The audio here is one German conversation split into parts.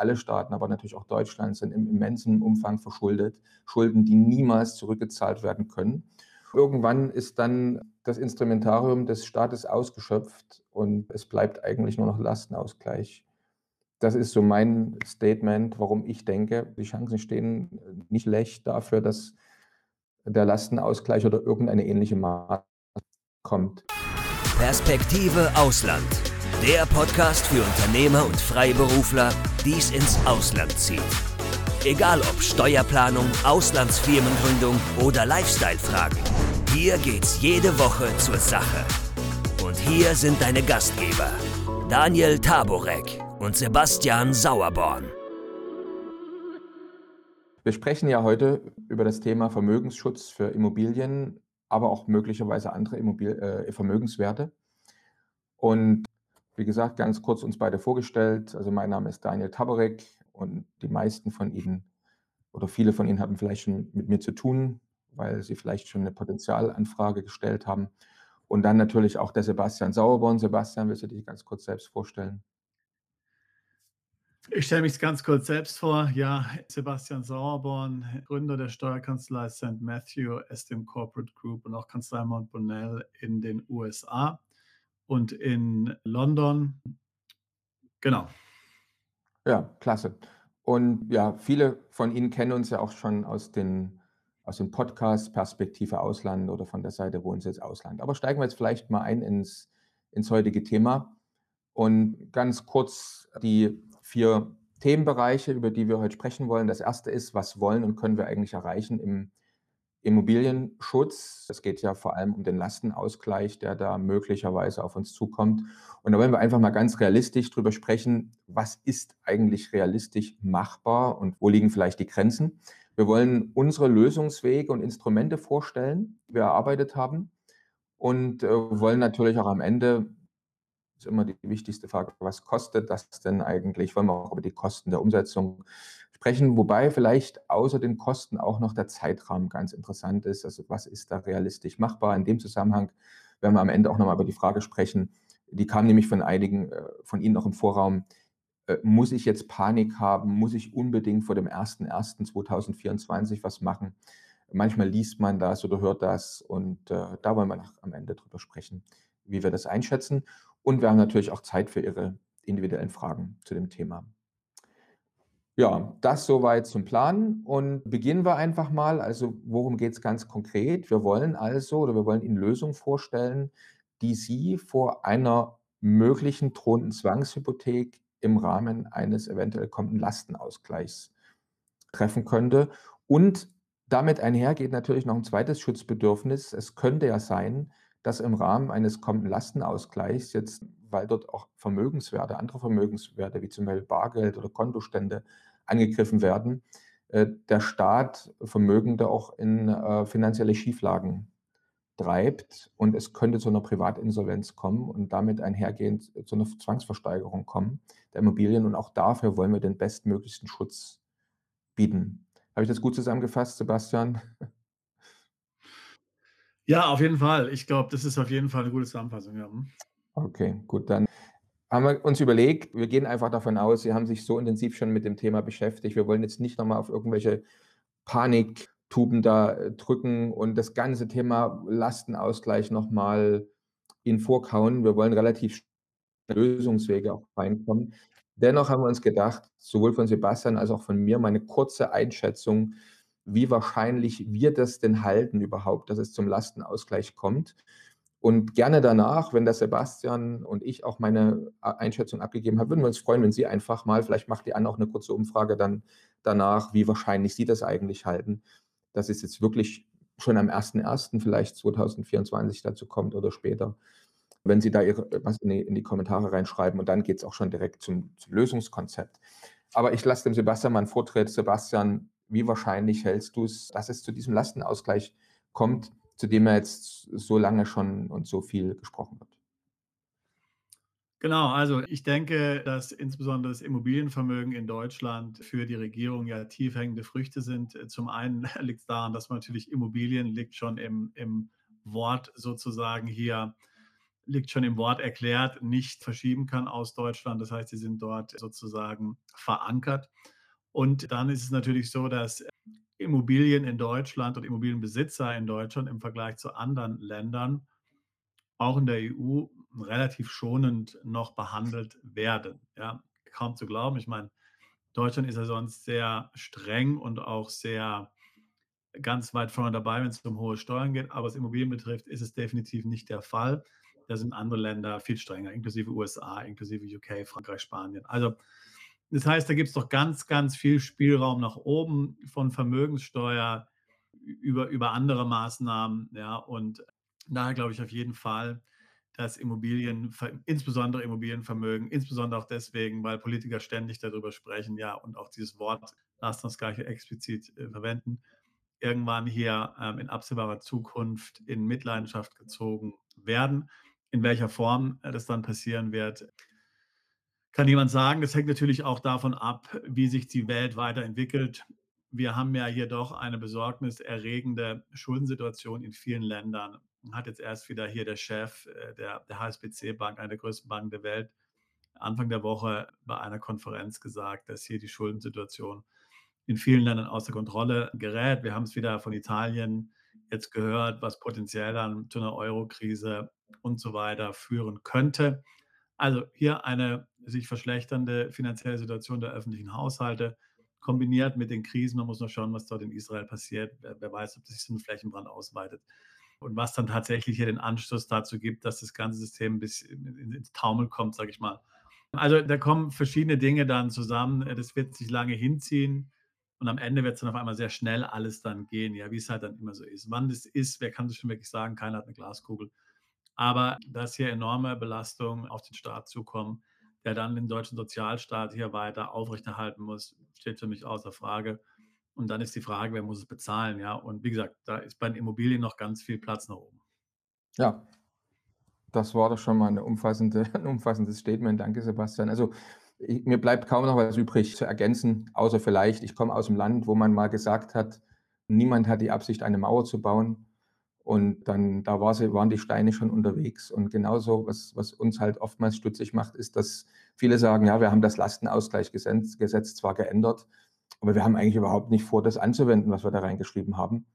alle Staaten, aber natürlich auch Deutschland sind im immensen Umfang verschuldet, Schulden, die niemals zurückgezahlt werden können. Irgendwann ist dann das Instrumentarium des Staates ausgeschöpft und es bleibt eigentlich nur noch Lastenausgleich. Das ist so mein Statement, warum ich denke, die Chancen stehen nicht schlecht dafür, dass der Lastenausgleich oder irgendeine ähnliche Maßnahme kommt. Perspektive Ausland. Der Podcast für Unternehmer und Freiberufler, die es ins Ausland zieht. Egal ob Steuerplanung, Auslandsfirmengründung oder Lifestyle-Fragen. Hier geht's jede Woche zur Sache. Und hier sind deine Gastgeber, Daniel Taborek und Sebastian Sauerborn. Wir sprechen ja heute über das Thema Vermögensschutz für Immobilien, aber auch möglicherweise andere Immobil äh, Vermögenswerte. Und wie gesagt, ganz kurz uns beide vorgestellt. Also mein Name ist Daniel Taborek und die meisten von Ihnen oder viele von Ihnen haben vielleicht schon mit mir zu tun, weil Sie vielleicht schon eine Potenzialanfrage gestellt haben. Und dann natürlich auch der Sebastian Sauerborn. Sebastian, willst du dich ganz kurz selbst vorstellen? Ich stelle mich ganz kurz selbst vor. Ja, Sebastian Sauerborn, Gründer der Steuerkanzlei St. Matthew, SDM Corporate Group und auch Kanzlei Mont Bonnell in den USA und in London. Genau. Ja, klasse. Und ja, viele von Ihnen kennen uns ja auch schon aus den, aus den Podcasts Perspektive Ausland oder von der Seite Wohnsitz Ausland. Aber steigen wir jetzt vielleicht mal ein ins, ins heutige Thema und ganz kurz die vier Themenbereiche, über die wir heute sprechen wollen. Das erste ist, was wollen und können wir eigentlich erreichen im Immobilienschutz. Es geht ja vor allem um den Lastenausgleich, der da möglicherweise auf uns zukommt. Und da wollen wir einfach mal ganz realistisch drüber sprechen, was ist eigentlich realistisch machbar und wo liegen vielleicht die Grenzen. Wir wollen unsere Lösungswege und Instrumente vorstellen, die wir erarbeitet haben und äh, wollen natürlich auch am Ende ist immer die wichtigste Frage, was kostet das denn eigentlich? Wollen wir auch über die Kosten der Umsetzung sprechen, wobei vielleicht außer den Kosten auch noch der Zeitrahmen ganz interessant ist. Also was ist da realistisch machbar? In dem Zusammenhang werden wir am Ende auch nochmal über die Frage sprechen, die kam nämlich von einigen äh, von Ihnen noch im Vorraum. Äh, muss ich jetzt Panik haben? Muss ich unbedingt vor dem 01.01.2024 was machen? Manchmal liest man das oder hört das und äh, da wollen wir nach, am Ende drüber sprechen, wie wir das einschätzen. Und wir haben natürlich auch Zeit für Ihre individuellen Fragen zu dem Thema. Ja, das soweit zum Plan und beginnen wir einfach mal. Also worum geht es ganz konkret? Wir wollen also oder wir wollen Ihnen Lösungen vorstellen, die Sie vor einer möglichen drohenden Zwangshypothek im Rahmen eines eventuell kommenden Lastenausgleichs treffen könnte. Und damit einhergeht natürlich noch ein zweites Schutzbedürfnis. Es könnte ja sein, dass im Rahmen eines kommenden Lastenausgleichs jetzt, weil dort auch Vermögenswerte, andere Vermögenswerte wie zum Beispiel Bargeld oder Kontostände angegriffen werden, äh, der Staat Vermögende auch in äh, finanzielle Schieflagen treibt und es könnte zu einer Privatinsolvenz kommen und damit einhergehend zu einer Zwangsversteigerung kommen der Immobilien. Und auch dafür wollen wir den bestmöglichsten Schutz bieten. Habe ich das gut zusammengefasst, Sebastian? Ja, auf jeden Fall. Ich glaube, das ist auf jeden Fall eine gute Zusammenfassung. Ja. Hm. Okay, gut, dann haben wir uns überlegt, wir gehen einfach davon aus, Sie haben sich so intensiv schon mit dem Thema beschäftigt. Wir wollen jetzt nicht nochmal auf irgendwelche Paniktuben da äh, drücken und das ganze Thema Lastenausgleich nochmal in vorkauen. Wir wollen relativ Lösungswege auch reinkommen. Dennoch haben wir uns gedacht, sowohl von Sebastian als auch von mir, meine kurze Einschätzung, wie wahrscheinlich wir das denn halten überhaupt, dass es zum Lastenausgleich kommt. Und gerne danach, wenn der Sebastian und ich auch meine Einschätzung abgegeben haben, würden wir uns freuen, wenn Sie einfach mal, vielleicht macht die Anne auch eine kurze Umfrage dann danach, wie wahrscheinlich Sie das eigentlich halten, dass es jetzt wirklich schon am 1.1. vielleicht 2024 dazu kommt oder später, wenn Sie da Ihre, was in die, in die Kommentare reinschreiben und dann geht es auch schon direkt zum, zum Lösungskonzept. Aber ich lasse dem Sebastian mal einen Vortritt. Sebastian, wie wahrscheinlich hältst du es, dass es zu diesem Lastenausgleich kommt? Zu dem er jetzt so lange schon und so viel gesprochen wird. Genau, also ich denke, dass insbesondere das Immobilienvermögen in Deutschland für die Regierung ja tiefhängende Früchte sind. Zum einen liegt es daran, dass man natürlich Immobilien liegt schon im, im Wort sozusagen hier liegt schon im Wort erklärt, nicht verschieben kann aus Deutschland. Das heißt, sie sind dort sozusagen verankert. Und dann ist es natürlich so, dass Immobilien in Deutschland und Immobilienbesitzer in Deutschland im Vergleich zu anderen Ländern, auch in der EU, relativ schonend noch behandelt werden. Ja, kaum zu glauben. Ich meine, Deutschland ist ja sonst sehr streng und auch sehr ganz weit vorne dabei, wenn es um hohe Steuern geht. Aber was Immobilien betrifft, ist es definitiv nicht der Fall. Da sind andere Länder viel strenger, inklusive USA, inklusive UK, Frankreich, Spanien. Also das heißt, da gibt es doch ganz, ganz viel Spielraum nach oben von Vermögenssteuer über, über andere Maßnahmen. Ja, und daher glaube ich auf jeden Fall, dass Immobilien, insbesondere Immobilienvermögen, insbesondere auch deswegen, weil Politiker ständig darüber sprechen, ja, und auch dieses Wort, lasst uns gleich explizit äh, verwenden, irgendwann hier ähm, in absehbarer Zukunft in Mitleidenschaft gezogen werden. In welcher Form äh, das dann passieren wird, kann niemand sagen. Das hängt natürlich auch davon ab, wie sich die Welt weiterentwickelt. Wir haben ja hier doch eine besorgniserregende Schuldensituation in vielen Ländern. Hat jetzt erst wieder hier der Chef äh, der, der HSBC-Bank, einer der größten Banken der Welt, Anfang der Woche bei einer Konferenz gesagt, dass hier die Schuldensituation in vielen Ländern außer Kontrolle gerät. Wir haben es wieder von Italien jetzt gehört, was potenziell dann zu einer Euro-Krise und so weiter führen könnte. Also hier eine sich verschlechternde finanzielle Situation der öffentlichen Haushalte, kombiniert mit den Krisen. Man muss noch schauen, was dort in Israel passiert. Wer, weiß, ob sich so ein Flächenbrand ausweitet. Und was dann tatsächlich hier den Anschluss dazu gibt, dass das ganze System bisschen ins Taumel kommt, sage ich mal. Also da kommen verschiedene Dinge dann zusammen. Das wird sich lange hinziehen. Und am Ende wird es dann auf einmal sehr schnell alles dann gehen, ja, wie es halt dann immer so ist. Wann das ist, wer kann das schon wirklich sagen? Keiner hat eine Glaskugel. Aber dass hier enorme Belastungen auf den Staat zukommen, der dann den deutschen Sozialstaat hier weiter aufrechterhalten muss, steht für mich außer Frage. Und dann ist die Frage, wer muss es bezahlen, ja? Und wie gesagt, da ist bei den Immobilien noch ganz viel Platz nach oben. Ja, das war doch schon mal eine umfassende, ein umfassendes Statement. Danke, Sebastian. Also ich, mir bleibt kaum noch was übrig zu ergänzen, außer vielleicht, ich komme aus einem Land, wo man mal gesagt hat, niemand hat die Absicht, eine Mauer zu bauen. Und dann, da war sie, waren die Steine schon unterwegs. Und genauso, was, was uns halt oftmals stutzig macht, ist, dass viele sagen, ja, wir haben das Lastenausgleichsgesetz Gesetz zwar geändert, aber wir haben eigentlich überhaupt nicht vor, das anzuwenden, was wir da reingeschrieben haben.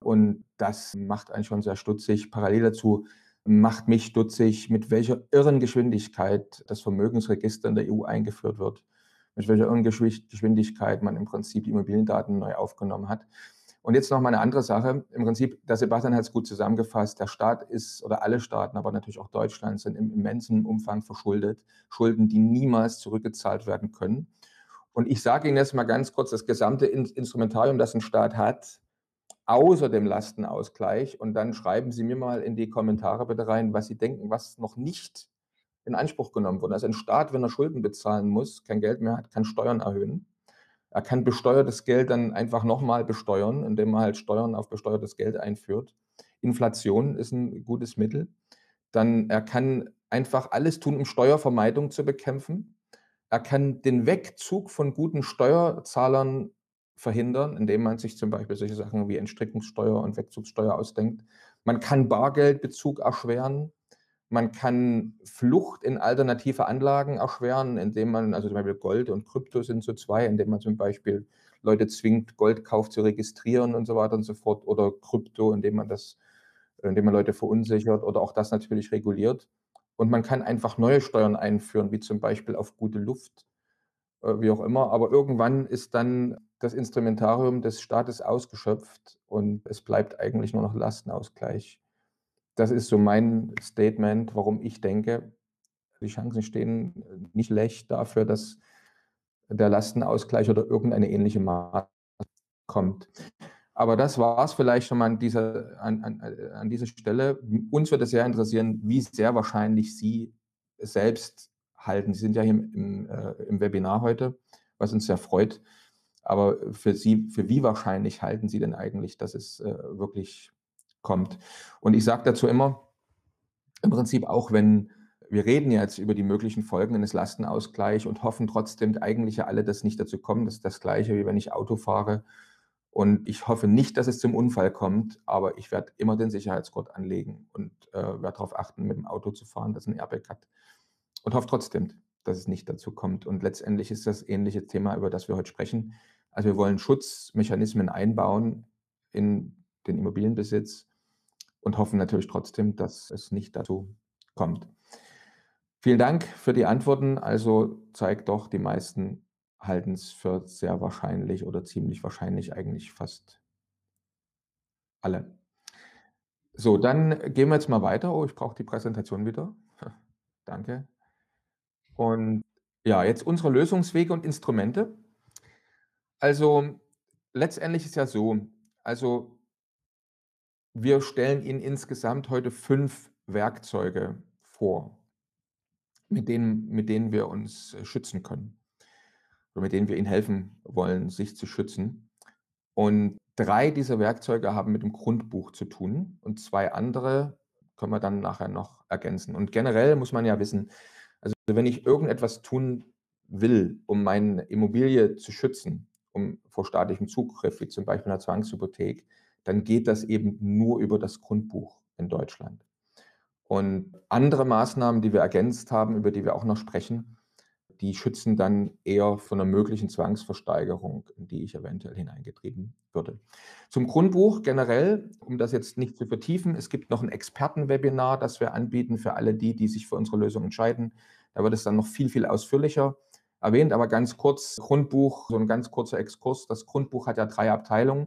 Und das macht einen schon sehr stutzig. Parallel dazu macht mich stutzig, mit welcher irren Geschwindigkeit das Vermögensregister in der EU eingeführt wird, mit welcher irren Geschwindigkeit man im Prinzip die Immobiliendaten neu aufgenommen hat. Und jetzt noch mal eine andere Sache. Im Prinzip, der Sebastian hat es gut zusammengefasst. Der Staat ist, oder alle Staaten, aber natürlich auch Deutschland, sind im immensen Umfang verschuldet. Schulden, die niemals zurückgezahlt werden können. Und ich sage Ihnen jetzt mal ganz kurz, das gesamte Instrumentarium, das ein Staat hat, außer dem Lastenausgleich. Und dann schreiben Sie mir mal in die Kommentare bitte rein, was Sie denken, was noch nicht in Anspruch genommen wurde. Also ein Staat, wenn er Schulden bezahlen muss, kein Geld mehr hat, kann Steuern erhöhen. Er kann besteuertes Geld dann einfach nochmal besteuern, indem er halt Steuern auf besteuertes Geld einführt. Inflation ist ein gutes Mittel. Dann er kann einfach alles tun, um Steuervermeidung zu bekämpfen. Er kann den Wegzug von guten Steuerzahlern verhindern, indem man sich zum Beispiel solche Sachen wie Entstrickungssteuer und Wegzugssteuer ausdenkt. Man kann Bargeldbezug erschweren. Man kann Flucht in alternative Anlagen erschweren, indem man, also zum Beispiel Gold und Krypto sind so zwei, indem man zum Beispiel Leute zwingt, Goldkauf zu registrieren und so weiter und so fort, oder Krypto, indem man das, indem man Leute verunsichert oder auch das natürlich reguliert. Und man kann einfach neue Steuern einführen, wie zum Beispiel auf gute Luft, äh, wie auch immer. Aber irgendwann ist dann das Instrumentarium des Staates ausgeschöpft und es bleibt eigentlich nur noch Lastenausgleich. Das ist so mein Statement, warum ich denke, die Chancen stehen nicht schlecht dafür, dass der Lastenausgleich oder irgendeine ähnliche Maßnahme kommt. Aber das war es vielleicht schon mal an dieser, an, an, an dieser Stelle. Uns würde es sehr interessieren, wie sehr wahrscheinlich Sie selbst halten. Sie sind ja hier im, äh, im Webinar heute, was uns sehr freut. Aber für Sie, für wie wahrscheinlich halten Sie denn eigentlich, dass es äh, wirklich kommt? Und ich sage dazu immer, im Prinzip auch, wenn wir reden jetzt über die möglichen Folgen eines Lastenausgleichs und hoffen trotzdem eigentlich ja alle, dass nicht dazu kommt. Das ist das Gleiche, wie wenn ich Auto fahre Und ich hoffe nicht, dass es zum Unfall kommt, aber ich werde immer den Sicherheitsgurt anlegen und äh, werde darauf achten, mit dem Auto zu fahren, das ein Airbag hat. Und hoffe trotzdem, dass es nicht dazu kommt. Und letztendlich ist das ähnliche Thema, über das wir heute sprechen. Also wir wollen Schutzmechanismen einbauen in den Immobilienbesitz und hoffen natürlich trotzdem, dass es nicht dazu kommt. Vielen Dank für die Antworten. Also zeigt doch, die meisten halten es für sehr wahrscheinlich oder ziemlich wahrscheinlich eigentlich fast alle. So, dann gehen wir jetzt mal weiter. Oh, ich brauche die Präsentation wieder. Danke. Und ja, jetzt unsere Lösungswege und Instrumente. Also letztendlich ist ja so, also wir stellen Ihnen insgesamt heute fünf Werkzeuge vor, mit denen, mit denen wir uns schützen können oder mit denen wir Ihnen helfen wollen, sich zu schützen. Und drei dieser Werkzeuge haben mit dem Grundbuch zu tun und zwei andere können wir dann nachher noch ergänzen. Und generell muss man ja wissen, also wenn ich irgendetwas tun will, um meine Immobilie zu schützen, um vor staatlichem Zugriff, wie zum Beispiel einer Zwangshypothek, dann geht das eben nur über das Grundbuch in Deutschland. Und andere Maßnahmen, die wir ergänzt haben, über die wir auch noch sprechen, die schützen dann eher von einer möglichen Zwangsversteigerung, in die ich eventuell hineingetrieben würde. Zum Grundbuch generell, um das jetzt nicht zu vertiefen, es gibt noch ein Expertenwebinar, das wir anbieten für alle die, die sich für unsere Lösung entscheiden. Da wird es dann noch viel, viel ausführlicher erwähnt, aber ganz kurz, Grundbuch, so ein ganz kurzer Exkurs. Das Grundbuch hat ja drei Abteilungen.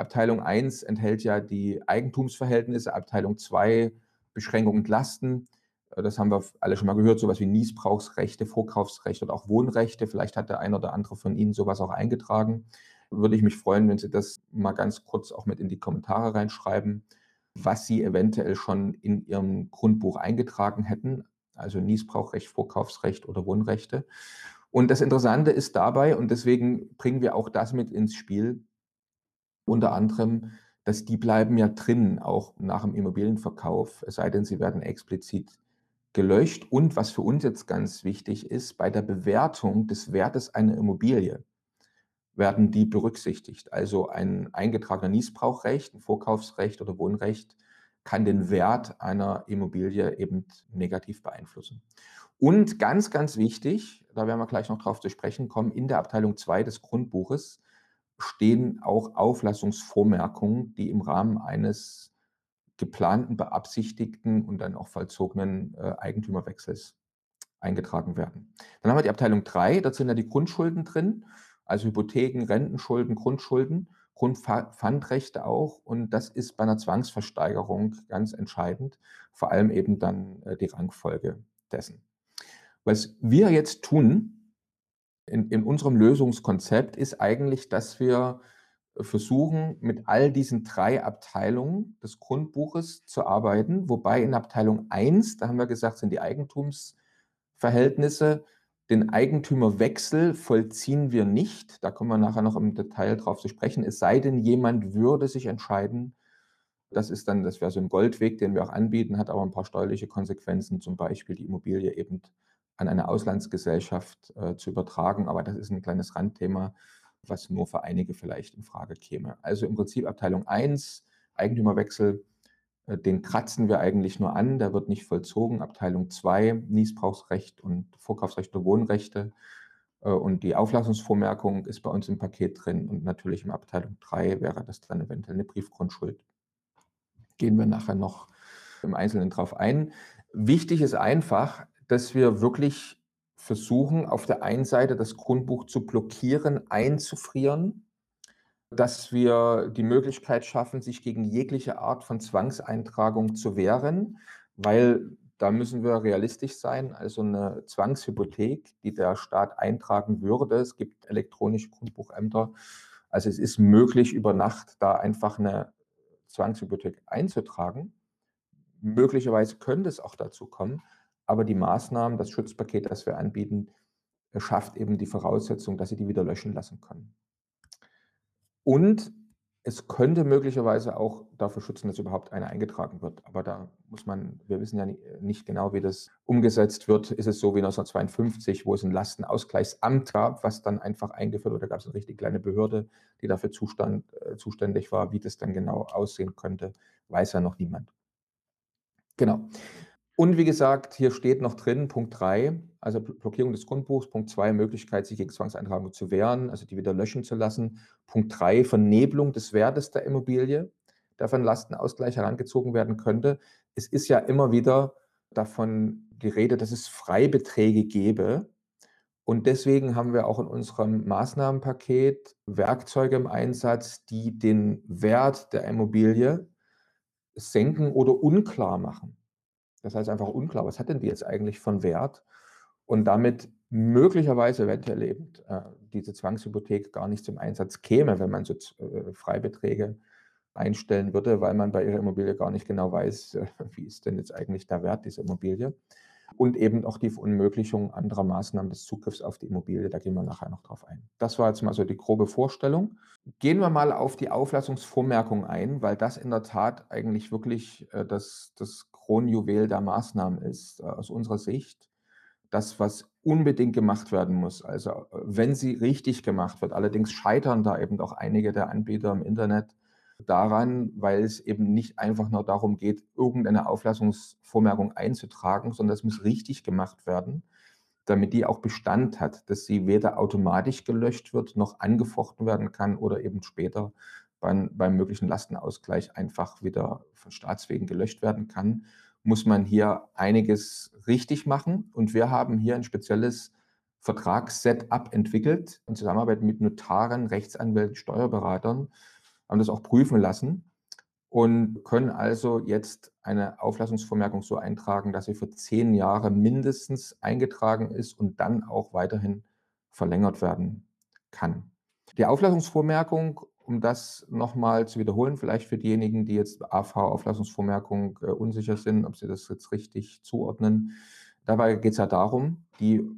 Abteilung 1 enthält ja die Eigentumsverhältnisse, Abteilung 2 Beschränkung und Lasten. Äh, das haben wir alle schon mal gehört, sowas wie Niesbrauchsrechte, Vorkaufsrechte oder auch Wohnrechte. Vielleicht hat der ein oder andere von Ihnen sowas auch eingetragen. Würde ich mich freuen, wenn Sie das mal ganz kurz auch mit in die Kommentare reinschreiben, was Sie eventuell schon in Ihrem Grundbuch eingetragen hätten, also Niesbrauchrecht, Vorkaufsrecht oder Wohnrechte. Und das Interessante ist dabei, und deswegen bringen wir auch das mit ins Spiel, unter anderem, dass die bleiben ja drin, auch nach dem Immobilienverkauf, es sei denn, sie werden explizit gelöscht. Und was für uns jetzt ganz wichtig ist, bei der Bewertung des Wertes einer Immobilie werden die berücksichtigt. Also ein eingetragener Niesbrauchrecht, ein Vorkaufsrecht oder Wohnrecht kann den Wert einer Immobilie eben negativ beeinflussen. Und ganz, ganz wichtig, da werden wir gleich noch drauf zu sprechen kommen, in der Abteilung 2 des Grundbuches stehen auch Auflassungsvormerkungen, die im Rahmen eines geplanten, beabsichtigten und dann auch vollzogenen äh, Eigentümerwechsels eingetragen werden. Dann haben wir die Abteilung 3, da sind ja die Grundschulden drin, also Hypotheken, Rentenschulden, Grundschulden, Grundpfandrechte auch. Und das ist bei einer Zwangsversteigerung ganz entscheidend, vor allem eben dann äh, die Rangfolge dessen. Was wir jetzt tun in, in unserem Lösungskonzept ist eigentlich, dass wir versuchen, mit all diesen drei Abteilungen des Grundbuches zu arbeiten, wobei in Abteilung 1, da haben wir gesagt, sind die Eigentumsverhältnisse, den Eigentümerwechsel vollziehen wir nicht. Da kommen wir nachher noch im Detail drauf zu sprechen. Es sei denn, jemand würde sich entscheiden, das ist dann, das wäre so ein Goldweg, den wir auch anbieten, hat aber ein paar steuerliche Konsequenzen, zum Beispiel die Immobilie eben an eine Auslandsgesellschaft äh, zu übertragen. Aber das ist ein kleines Randthema, was nur für einige vielleicht in Frage käme. Also im Prinzip Abteilung 1, Eigentümerwechsel, äh, den kratzen wir eigentlich nur an, der wird nicht vollzogen. Abteilung 2, Niesbrauchsrecht und Vorkaufsrecht und Wohnrechte. Äh, und die Auflassungsvormerkung ist bei uns im Paket drin. Und natürlich in Abteilung 3 wäre das dann eventuell eine Briefgrundschuld. Gehen wir nachher noch im Einzelnen drauf ein. Wichtig ist einfach, dass wir wirklich versuchen, auf der einen Seite das Grundbuch zu blockieren, einzufrieren, dass wir die Möglichkeit schaffen, sich gegen jegliche Art von Zwangseintragung zu wehren, weil da müssen wir realistisch sein. Also eine Zwangshypothek, die der Staat eintragen würde, es gibt elektronische Grundbuchämter, also es ist möglich, über Nacht da einfach eine Zwangshypothek einzutragen. Möglicherweise könnte es auch dazu kommen, aber die Maßnahmen, das Schutzpaket, das wir anbieten, schafft eben die Voraussetzung, dass Sie die wieder löschen lassen können. Und Es könnte möglicherweise auch dafür schützen, dass überhaupt eine eingetragen wird. Aber da muss man, wir wissen ja nicht genau, wie das umgesetzt wird. Ist es so wie 1952, wo es ein Lastenausgleichsamt gab, was dann einfach eingeführt wurde? Da gab es eine richtig kleine Behörde, die dafür zustand, äh, zuständig war. Wie das dann genau aussehen könnte, weiß ja noch niemand. Genau. Und wie gesagt, hier steht noch drin, Punkt 3, also Blockierung des Grundbuchs, Punkt 2, Möglichkeit, sich gegen Zwangseintragung zu wehren, also die wieder löschen zu lassen. Punkt 3, Vernebelung des Wertes der Immobilie, der von Lastenausgleich herangezogen werden könnte. Es ist ja immer wieder davon geredet, dass es Freibeträge gäbe. Und deswegen haben wir auch in unserem Maßnahmenpaket Werkzeuge im Einsatz, die den Wert der Immobilie senken oder unklar machen. Das heißt einfach unklar, was hat denn die jetzt eigentlich von Wert? Und damit möglicherweise eventuell eben äh, diese Zwangshypothek gar nicht zum Einsatz käme, wenn man so äh, Freibeträge einstellen würde, weil man bei ihrer Immobilie gar nicht genau weiß, äh, wie ist denn jetzt eigentlich der Wert dieser Immobilie. Und eben auch die Verunmöglichung anderer Maßnahmen des Zugriffs auf die Immobilie, da gehen wir nachher noch drauf ein. Das war jetzt mal so die grobe Vorstellung. Gehen wir mal auf die Auflassungsvormerkung ein, weil das in der Tat eigentlich wirklich äh, das, das Kronjuwel der Maßnahmen ist, äh, aus unserer Sicht. Das, was unbedingt gemacht werden muss. Also äh, wenn sie richtig gemacht wird. Allerdings scheitern da eben auch einige der Anbieter im Internet daran, weil es eben nicht einfach nur darum geht, irgendeine Auflassungsvormerkung einzutragen, sondern es muss richtig gemacht werden, damit die auch Bestand hat, dass sie weder automatisch gelöscht wird, noch angefochten werden kann oder eben später beim, beim möglichen Lastenausgleich einfach wieder von Staatswegen gelöscht werden kann, muss man hier einiges richtig machen. Und wir haben hier ein spezielles Vertragssetup entwickelt in Zusammenarbeit mit Notaren, Rechtsanwälten, Steuerberatern, haben das auch prüfen lassen und können also jetzt eine Auflassungsvermerkung so eintragen, dass sie für zehn Jahre mindestens eingetragen ist und dann auch weiterhin verlängert werden kann. Die Auflassungsvormerkung um das nochmal zu wiederholen, vielleicht für diejenigen, die jetzt AV-Auflassungsvormerkung äh, unsicher sind, ob sie das jetzt richtig zuordnen. Dabei geht es ja darum, die,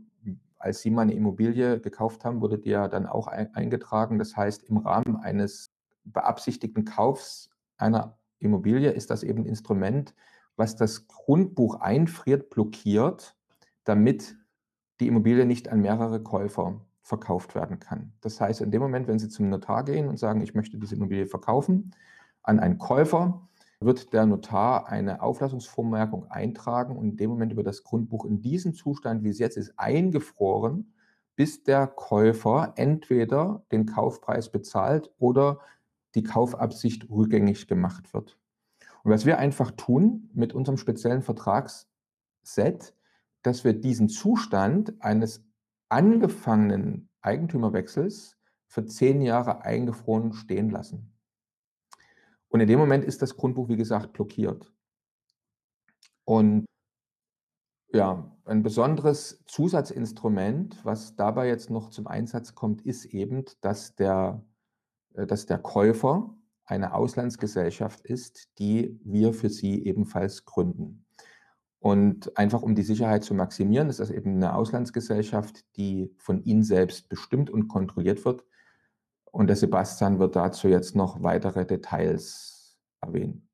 als Sie mal eine Immobilie gekauft haben, wurde die ja dann auch ein, eingetragen. Das heißt, im Rahmen eines beabsichtigten Kaufs einer Immobilie ist das eben ein Instrument, was das Grundbuch einfriert, blockiert, damit die Immobilie nicht an mehrere Käufer verkauft werden kann. Das heißt, in dem Moment, wenn Sie zum Notar gehen und sagen, ich möchte diese Immobilie verkaufen an einen Käufer, wird der Notar eine Auflassungsvormerkung eintragen und in dem Moment wird das Grundbuch in diesem Zustand, wie es jetzt ist, eingefroren, bis der Käufer entweder den Kaufpreis bezahlt oder die Kaufabsicht rückgängig gemacht wird. Und was wir einfach tun mit unserem speziellen Vertragsset, dass wir diesen Zustand eines angefangenen Eigentümerwechsels für zehn Jahre eingefroren stehen lassen. Und in dem Moment ist das Grundbuch, wie gesagt, blockiert. Und ja, ein besonderes Zusatzinstrument, was dabei jetzt noch zum Einsatz kommt, ist eben, dass der, äh, dass der Käufer eine Auslandsgesellschaft ist, die wir für sie ebenfalls gründen. Und einfach um die Sicherheit zu maximieren, ist das eben eine Auslandsgesellschaft, die von Ihnen selbst bestimmt und kontrolliert wird. Und der Sebastian wird dazu jetzt noch weitere Details erwähnen.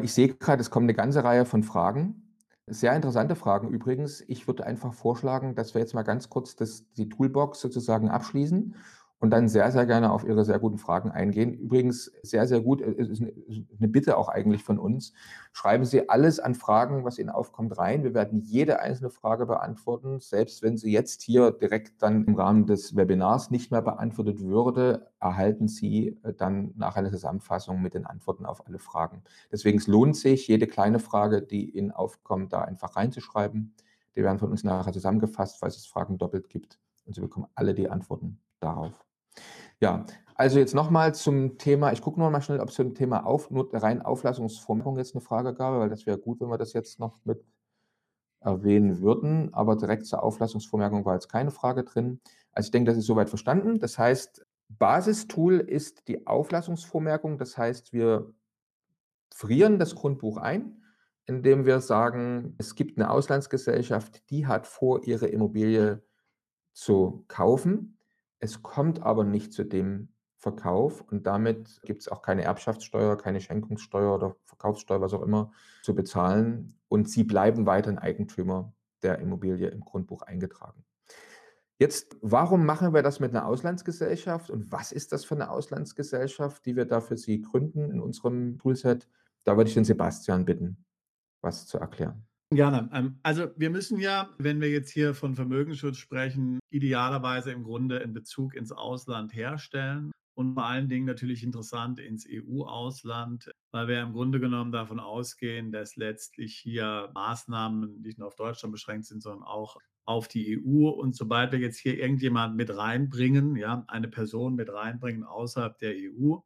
Ich sehe gerade, es kommt eine ganze Reihe von Fragen. Sehr interessante Fragen übrigens. Ich würde einfach vorschlagen, dass wir jetzt mal ganz kurz das, die Toolbox sozusagen abschließen und dann sehr, sehr gerne auf Ihre sehr guten Fragen eingehen. Übrigens, sehr, sehr gut, es ist eine Bitte auch eigentlich von uns. Schreiben Sie alles an Fragen, was Ihnen aufkommt, rein. Wir werden jede einzelne Frage beantworten. Selbst wenn sie jetzt hier direkt dann im Rahmen des Webinars nicht mehr beantwortet würde, erhalten Sie äh, dann nachher eine Zusammenfassung mit den Antworten auf alle Fragen. Deswegen es lohnt sich, jede kleine Frage, die Ihnen aufkommt, da einfach reinzuschreiben. Die werden von uns nachher zusammengefasst, falls es Fragen doppelt gibt. Und Sie bekommen alle die Antworten darauf. Ja, also jetzt nochmal zum Thema, ich gucke nur mal schnell, ob es zum Thema auf, rein Auflassungsformierung jetzt eine Frage gab, weil das wäre gut, wenn wir das jetzt noch mit erwähnen würden, aber direkt zur Auflassungsvormerkung war jetzt keine Frage drin. Also ich denke, das ist soweit verstanden. Das heißt, Basistool ist die Auflassungsvormerkung. Das heißt, wir frieren das Grundbuch ein, indem wir sagen, es gibt eine Auslandsgesellschaft, die hat vor, ihre Immobilie zu kaufen. Es kommt aber nicht zu dem Verkauf und damit gibt es auch keine Erbschaftssteuer, keine Schenkungssteuer oder Verkaufssteuer, was auch immer, zu bezahlen und Sie bleiben weiterhin Eigentümer der Immobilie im Grundbuch eingetragen. Jetzt, warum machen wir das mit einer Auslandsgesellschaft und was ist das für eine Auslandsgesellschaft, die wir da für Sie gründen in unserem Toolset? Da würde ich den Sebastian bitten, was zu erklären. Gerne. Ähm, also wir müssen ja, wenn wir jetzt hier von Vermögensschutz sprechen, idealerweise im Grunde in Bezug ins Ausland herstellen und vor allen Dingen natürlich interessant ins EU-Ausland, weil wir im Grunde genommen davon ausgehen, dass letztlich hier Maßnahmen nicht nur auf Deutschland beschränkt sind, sondern auch auf die EU. Und sobald wir jetzt hier irgendjemand mit reinbringen, ja, eine Person mit reinbringen außerhalb der EU,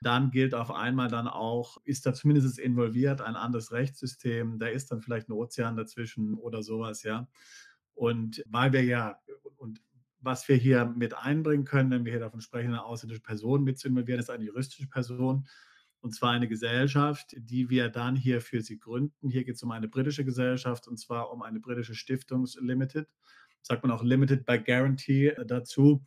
dann gilt auf einmal dann auch, ist da zumindest involviert ein anderes Rechtssystem, da ist dann vielleicht ein Ozean dazwischen oder sowas, ja. Und weil wir ja, und was wir hier mit einbringen können, wenn wir hier davon sprechen, eine ausländische Person mit zu involvieren, ist eine juristische Person, und zwar eine Gesellschaft, die wir dann hier für sie gründen. Hier geht es um eine britische Gesellschaft und zwar um eine britische Stiftungs Limited. Sagt man auch Limited by Guarantee dazu.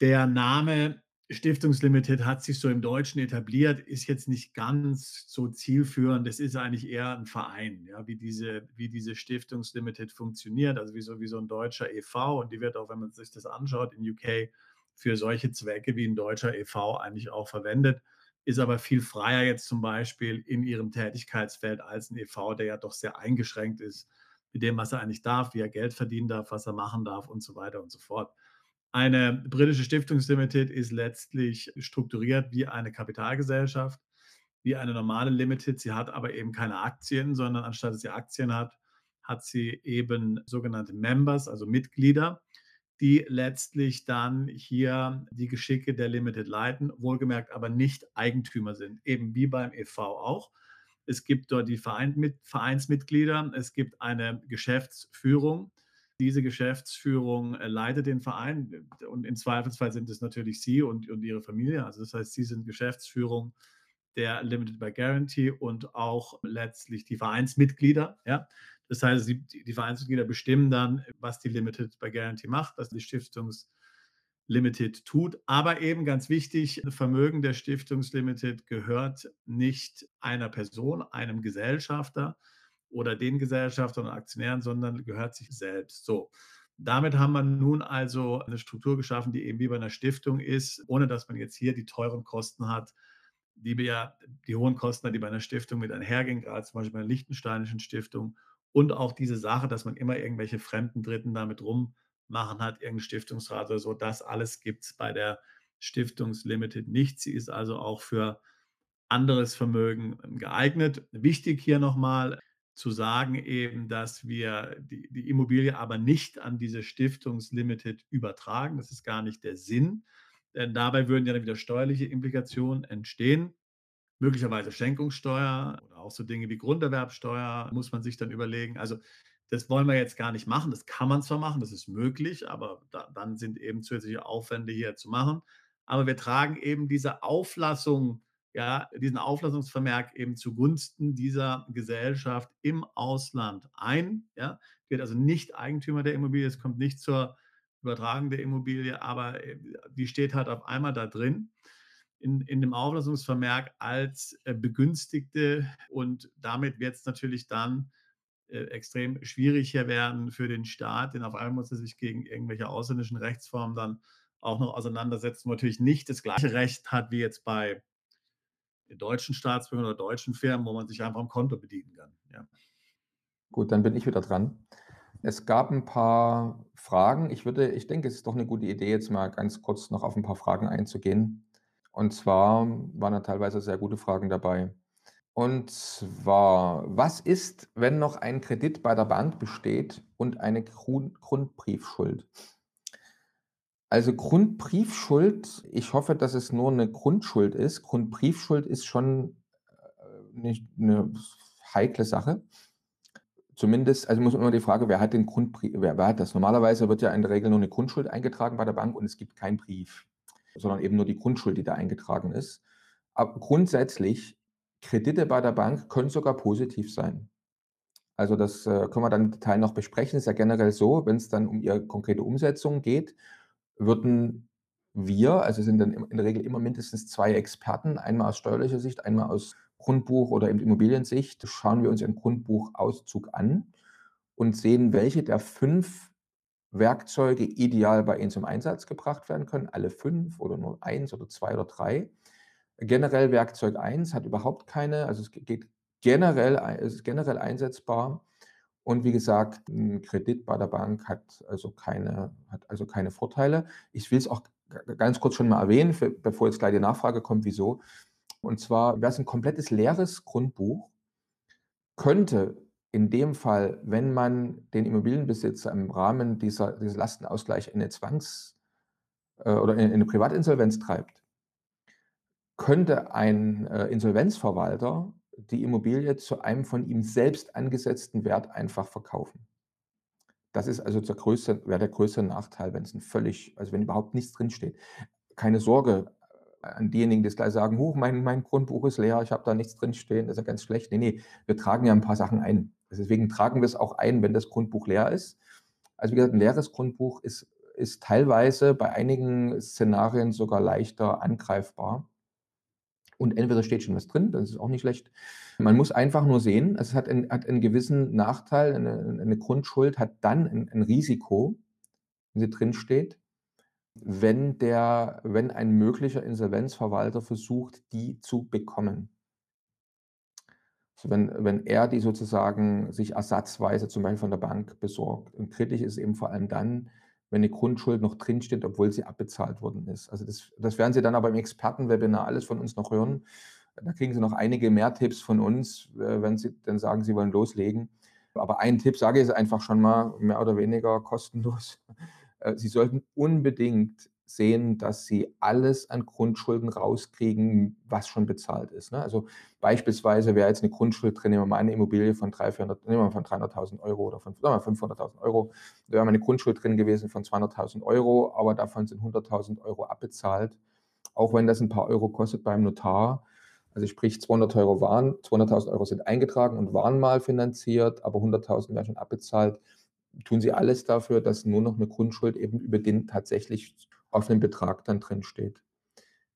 Der Name Stiftungslimited hat sich so im Deutschen etabliert, ist jetzt nicht ganz so zielführend. Es ist eigentlich eher ein Verein, ja, wie diese, wie diese Stiftungslimited funktioniert, also wie so, wie so ein deutscher e.V. Und die wird auch, wenn man sich das anschaut, in UK für solche Zwecke wie ein deutscher e.V. eigentlich auch verwendet ist aber viel freier jetzt zum Beispiel in ihrem Tätigkeitsfeld als ein EV, der ja doch sehr eingeschränkt ist mit dem, was er eigentlich darf, wie er Geld verdienen darf, was er machen darf und so weiter und so fort. Eine britische Stiftungslimited ist letztlich strukturiert wie eine Kapitalgesellschaft, wie eine normale Limited. Sie hat aber eben keine Aktien, sondern anstatt dass sie Aktien hat, hat sie eben sogenannte Members, also Mitglieder die letztlich dann hier die Geschicke der Limited leiten, wohlgemerkt aber nicht Eigentümer sind, eben wie beim EV auch. Es gibt dort die Vereinsmitglieder, es gibt eine Geschäftsführung. Diese Geschäftsführung äh, leitet den Verein und im Zweifelsfall sind es natürlich Sie und, und Ihre Familie. Also das heißt, Sie sind Geschäftsführung der Limited by Guarantee und auch letztlich die Vereinsmitglieder. Ja? Das heißt, die, die Vereinsmitglieder bestimmen dann, was die Limited by Guarantee macht, was die Stiftungslimited tut. Aber eben ganz wichtig, Vermögen der Stiftungslimited gehört nicht einer Person, einem Gesellschafter oder den Gesellschaftern und Aktionären, sondern gehört sich selbst. So. Damit haben wir nun also eine Struktur geschaffen, die eben wie bei einer Stiftung ist, ohne dass man jetzt hier die teuren Kosten hat, die wir ja, die hohen Kosten, die bei einer Stiftung mit einhergehen, gerade zum Beispiel bei einer Liechtensteinischen Stiftung und auch diese Sache, dass man immer irgendwelche fremden Dritten damit rummachen hat, irgendein Stiftungsrat oder so, das alles gibt es bei der Stiftungslimited nicht. Sie ist also auch für anderes Vermögen geeignet. Wichtig hier nochmal zu sagen eben, dass wir die, die Immobilie aber nicht an diese Stiftungslimited übertragen. Das ist gar nicht der Sinn. Denn dabei würden ja dann wieder steuerliche Implikationen entstehen möglicherweise Schenkungssteuer oder auch so Dinge wie Grunderwerbsteuer muss man sich dann überlegen. Also das wollen wir jetzt gar nicht machen. Das kann man zwar machen, das ist möglich, aber da, dann sind eben zusätzliche Aufwände hier zu machen. Aber wir tragen eben diese Auflassung, ja, diesen Auflassungsvermerk eben zugunsten dieser Gesellschaft im Ausland ein. Ja, wird also nicht Eigentümer der Immobilie, es kommt nicht zur Übertragung der Immobilie, aber äh, die steht halt auf einmal da drin in, in dem Auflassungsvermerk als äh, Begünstigte und damit wird es natürlich dann äh, extrem schwierig hier werden für den Staat, denn auf einmal muss er sich gegen irgendwelche ausländischen Rechtsformen dann auch noch auseinandersetzen, wo natürlich nicht das gleiche Recht hat wie jetzt bei deutschen Staatsbürgern oder deutschen Firmen, wo man sich einfach am Konto bedienen kann. Ja. Gut, dann bin ich wieder dran. Es gab ein paar Fragen. Ich würde, ich denke, es ist doch eine gute Idee, jetzt mal ganz kurz noch auf ein paar Fragen einzugehen. Und zwar waren da teilweise sehr gute Fragen dabei. Und zwar, was ist, wenn noch ein Kredit bei der Bank besteht und eine Grund Grundbriefschuld? Also Grundbriefschuld, ich hoffe, dass es nur eine Grundschuld ist. Grundbriefschuld ist schon äh, nicht eine heikle Sache. Zumindest, also muss man immer die Frage, wer hat den Grundbrief, wer, wer hat das? Normalerweise wird ja in der Regel nur eine Grundschuld eingetragen bei der Bank und es gibt keinen Brief sondern eben nur die Grundschuld, die da eingetragen ist. Aber grundsätzlich, Kredite bei der Bank können sogar positiv sein. Also das äh, können wir dann im Detail noch besprechen. Es ist ja generell so, wenn es dann um ihre konkrete Umsetzung geht, würden wir, also sind dann in der Regel immer mindestens zwei Experten, einmal aus steuerlicher Sicht, einmal aus Grundbuch oder eben Immobiliensicht, schauen wir uns Ihren Grundbuchauszug an und sehen, welche der fünf Werkzeuge ideal bei Ihnen zum Einsatz gebracht werden können. Alle fünf oder nur eins oder zwei oder drei. Generell Werkzeug 1 hat überhaupt keine, also es geht generell, es ist generell einsetzbar. Und wie gesagt, ein Kredit bei der Bank hat also keine, hat also keine Vorteile. Ich will es auch ganz kurz schon mal erwähnen, für, bevor jetzt gleich die Nachfrage kommt, wieso. Und zwar wäre es ein komplettes leeres Grundbuch, könnte in dem Fall, wenn man den Immobilienbesitzer im Rahmen dieser, dieses Lastenausgleich in eine Zwangs- äh, oder in eine Privatinsolvenz treibt, könnte ein äh, Insolvenzverwalter die Immobilie zu einem von ihm selbst angesetzten Wert einfach verkaufen. Das ist also der größte, wäre der größte Nachteil, wenn es ein völlig, also wenn überhaupt nichts drinsteht. Keine Sorge äh, an diejenigen, die gleich sagen, Huch, mein, mein Grundbuch ist leer, ich habe da nichts drinstehen, das ist ja ganz schlecht. Nee, nee, wir tragen ja ein paar Sachen ein. Deswegen tragen wir es auch ein, wenn das Grundbuch leer ist. Also wie gesagt, ein leeres Grundbuch ist, ist teilweise bei einigen Szenarien sogar leichter angreifbar und entweder steht schon was drin, das ist auch nicht schlecht. Man muss einfach nur sehen, es hat, einen, hat einen gewissen Nachteil, eine, eine Grundschuld hat dann ein, ein, Risiko, wenn sie drin steht, wenn, wenn ein möglicher Insolvenzverwalter versucht, die zu bekommen. Also wenn, wenn er die sozusagen sich ersatzweise zum Beispiel von der Bank besorgt. Und kritisch ist eben vor allem dann, wenn eine Grundschuld noch drinsteht, obwohl sie abbezahlt worden ist. Also das, das werden Sie dann aber im Expertenwebinar alles von uns noch hören. Da kriegen Sie noch einige mehr Tipps von uns, äh, wenn Sie dann sagen, Sie wollen loslegen. Aber einen Tipp sage ich einfach schon mal, mehr oder weniger kostenlos. Äh, sie sollten unbedingt sehen, dass sie alles an Grundschulden rauskriegen, was schon bezahlt ist. Ne? Also beispielsweise wäre jetzt eine Grundschuld drin, nehmen wir mal eine Immobilie von 300.000 von 300.000 Euro oder von 500.000 Euro, da wäre mal eine Grundschuld drin gewesen von 200.000 Euro, aber davon sind 100.000 Euro abbezahlt, auch wenn das ein paar Euro kostet beim Notar. Also sprich 200 Euro waren, 200.000 Euro sind eingetragen und waren mal finanziert, aber 100.000 werden schon abbezahlt. Tun Sie alles dafür, dass nur noch eine Grundschuld eben über den tatsächlich offenen Betrag dann drin steht.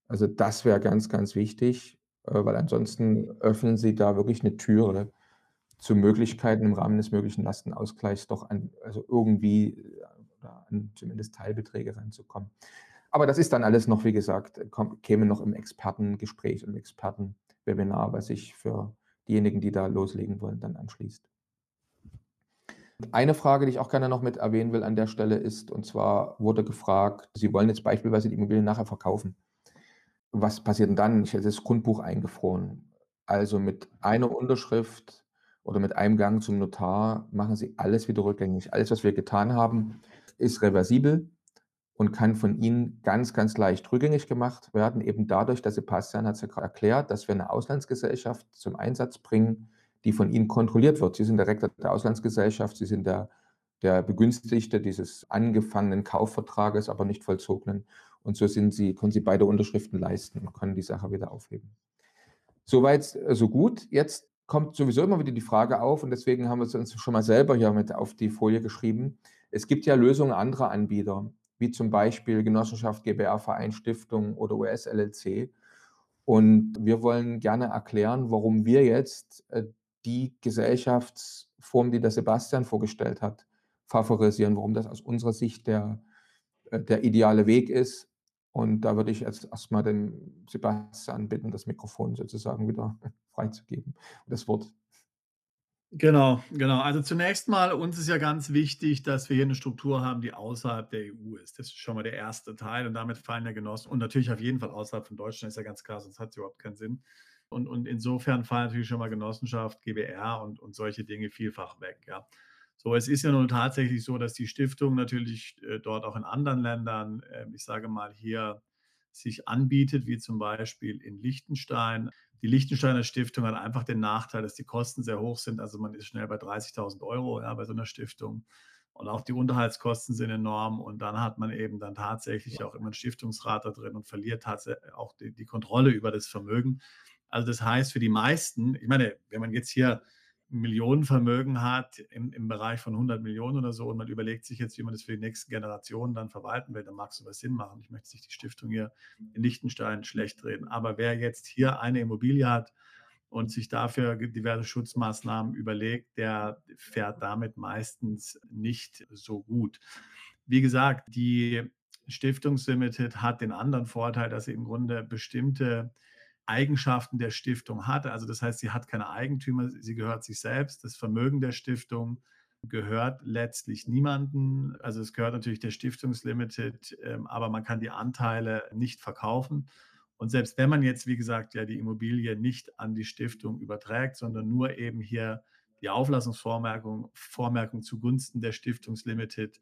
Also das wäre ganz, ganz wichtig, äh, weil ansonsten öffnen Sie da wirklich eine Türe zu Möglichkeiten im Rahmen des möglichen Lastenausgleichs doch an, also irgendwie äh, an zumindest Teilbeträge ranzukommen. Aber das ist dann alles noch, wie gesagt, käme noch im Expertengespräch und Expertenwebinar, was sich für diejenigen, die da loslegen wollen, dann anschließt. Eine Frage, die ich auch gerne noch mit erwähnen will an der Stelle ist, und zwar wurde gefragt, Sie wollen jetzt beispielsweise die Immobilien nachher verkaufen. Was passiert denn dann? Ich hätte das Grundbuch eingefroren. Also mit einer Unterschrift oder mit einem Gang zum Notar machen Sie alles wieder rückgängig. Alles, was wir getan haben, ist reversibel und kann von Ihnen ganz, ganz leicht rückgängig gemacht werden, eben dadurch, dass Sebastian hat es ja gerade erklärt, dass wir eine Auslandsgesellschaft zum Einsatz bringen, die von Ihnen kontrolliert wird. Sie sind Direktor der Auslandsgesellschaft, Sie sind der, der Begünstigte dieses angefangenen Kaufvertrages, aber nicht vollzogenen. Und so sind Sie, können Sie beide Unterschriften leisten und können die Sache wieder aufheben. Soweit, so gut. Jetzt kommt sowieso immer wieder die Frage auf, und deswegen haben wir es uns schon mal selber hier mit auf die Folie geschrieben. Es gibt ja Lösungen anderer Anbieter, wie zum Beispiel Genossenschaft, GBR, Verein, Stiftung oder US-LLC. Und wir wollen gerne erklären, warum wir jetzt äh, die Gesellschaftsform, die der Sebastian vorgestellt hat, favorisieren, warum das aus unserer Sicht der, äh, der ideale Weg ist. Und da würde ich jetzt erstmal den Sebastian bitten, das Mikrofon sozusagen wieder freizugeben, das Wort. Genau, genau. Also zunächst mal, uns ist ja ganz wichtig, dass wir hier eine Struktur haben, die außerhalb der EU ist. Das ist schon mal der erste Teil und damit fallen der Genossen und natürlich auf jeden Fall außerhalb von Deutschland, ist ja ganz klar, sonst hat es überhaupt keinen Sinn. Und, und insofern fallen natürlich schon mal Genossenschaft, GBR und, und solche Dinge vielfach weg. Ja. So, es ist ja nun tatsächlich so, dass die Stiftung natürlich äh, dort auch in anderen Ländern, äh, ich sage mal hier, sich anbietet, wie zum Beispiel in Liechtenstein. Die Liechtensteiner Stiftung hat einfach den Nachteil, dass die Kosten sehr hoch sind. Also man ist schnell bei 30.000 Euro ja, bei so einer Stiftung. Und auch die Unterhaltskosten sind enorm. Und dann hat man eben dann tatsächlich auch immer einen Stiftungsrat da drin und verliert tatsächlich auch die, die Kontrolle über das Vermögen. Also das heißt für die meisten, ich meine, wenn man jetzt hier Millionenvermögen hat im, im Bereich von 100 Millionen oder so und man überlegt sich jetzt, wie man das für die nächsten Generationen dann verwalten will, dann mag sowas Sinn machen. Ich möchte sich die Stiftung hier in Liechtenstein schlecht reden. Aber wer jetzt hier eine Immobilie hat und sich dafür diverse Schutzmaßnahmen überlegt, der fährt damit meistens nicht so gut. Wie gesagt, die Stiftungslimited hat den anderen Vorteil, dass sie im Grunde bestimmte Eigenschaften der Stiftung hat. Also das heißt, sie hat keine Eigentümer, sie gehört sich selbst. Das Vermögen der Stiftung gehört letztlich niemanden. Also es gehört natürlich der Stiftungslimited, ähm, aber man kann die Anteile nicht verkaufen. Und selbst wenn man jetzt, wie gesagt, ja die Immobilie nicht an die Stiftung überträgt, sondern nur eben hier die Auflassungsvormerkung Vormerkung zugunsten der Stiftungslimited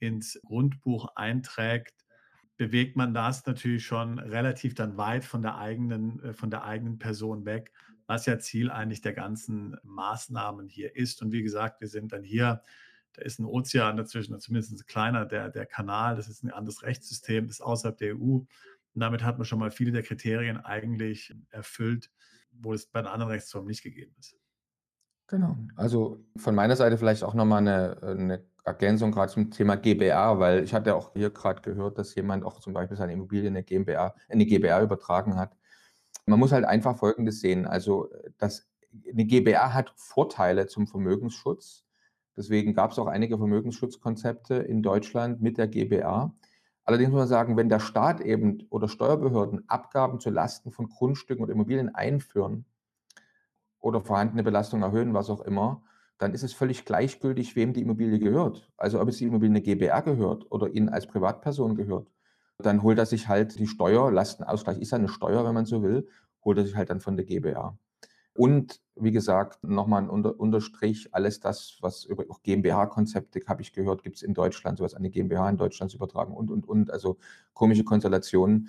ins Grundbuch einträgt, bewegt man das natürlich schon relativ dann weit von der eigenen, äh, von der eigenen Person weg, was ja Ziel eigentlich der ganzen Maßnahmen hier ist. Und wie gesagt, wir sind dann hier, da ist ein Ozean dazwischen, zumindest ein kleiner, der, der Kanal, das ist ein anderes Rechtssystem, das ist außerhalb der EU. Und damit hat man schon mal viele der Kriterien eigentlich erfüllt, wo es bei den anderen Rechtsformen nicht gegeben ist. Genau. Also von meiner Seite vielleicht auch nochmal eine, eine Ergänzung gerade zum Thema GBR, weil ich hatte auch hier gerade gehört, dass jemand auch zum Beispiel seine Immobilie in eine GmbH, in eine GBR übertragen hat. Man muss halt einfach Folgendes sehen. Also das, eine GBR hat Vorteile zum Vermögensschutz. Deswegen gab es auch einige Vermögensschutzkonzepte in Deutschland mit der GBR. Allerdings muss man sagen, wenn der Staat eben oder Steuerbehörden Abgaben zu Lasten von Grundstücken und Immobilien einführen oder vorhandene Belastung erhöhen, was auch immer, dann ist es völlig gleichgültig, wem die Immobilie gehört. Also ob es die Immobilie eine GBR gehört oder Ihnen als Privatperson gehört. Dann holt er sich halt die Steuer, Lastenausgleich ist ja eine Steuer, wenn man so will, holt er sich halt dann von der GBR. Und wie gesagt, nochmal ein Unter Unterstrich, alles das, was über GmbH-Konzepte, habe ich gehört, gibt es in Deutschland, sowas an die GmbH in Deutschland zu übertragen und, und, und. Also komische Konstellationen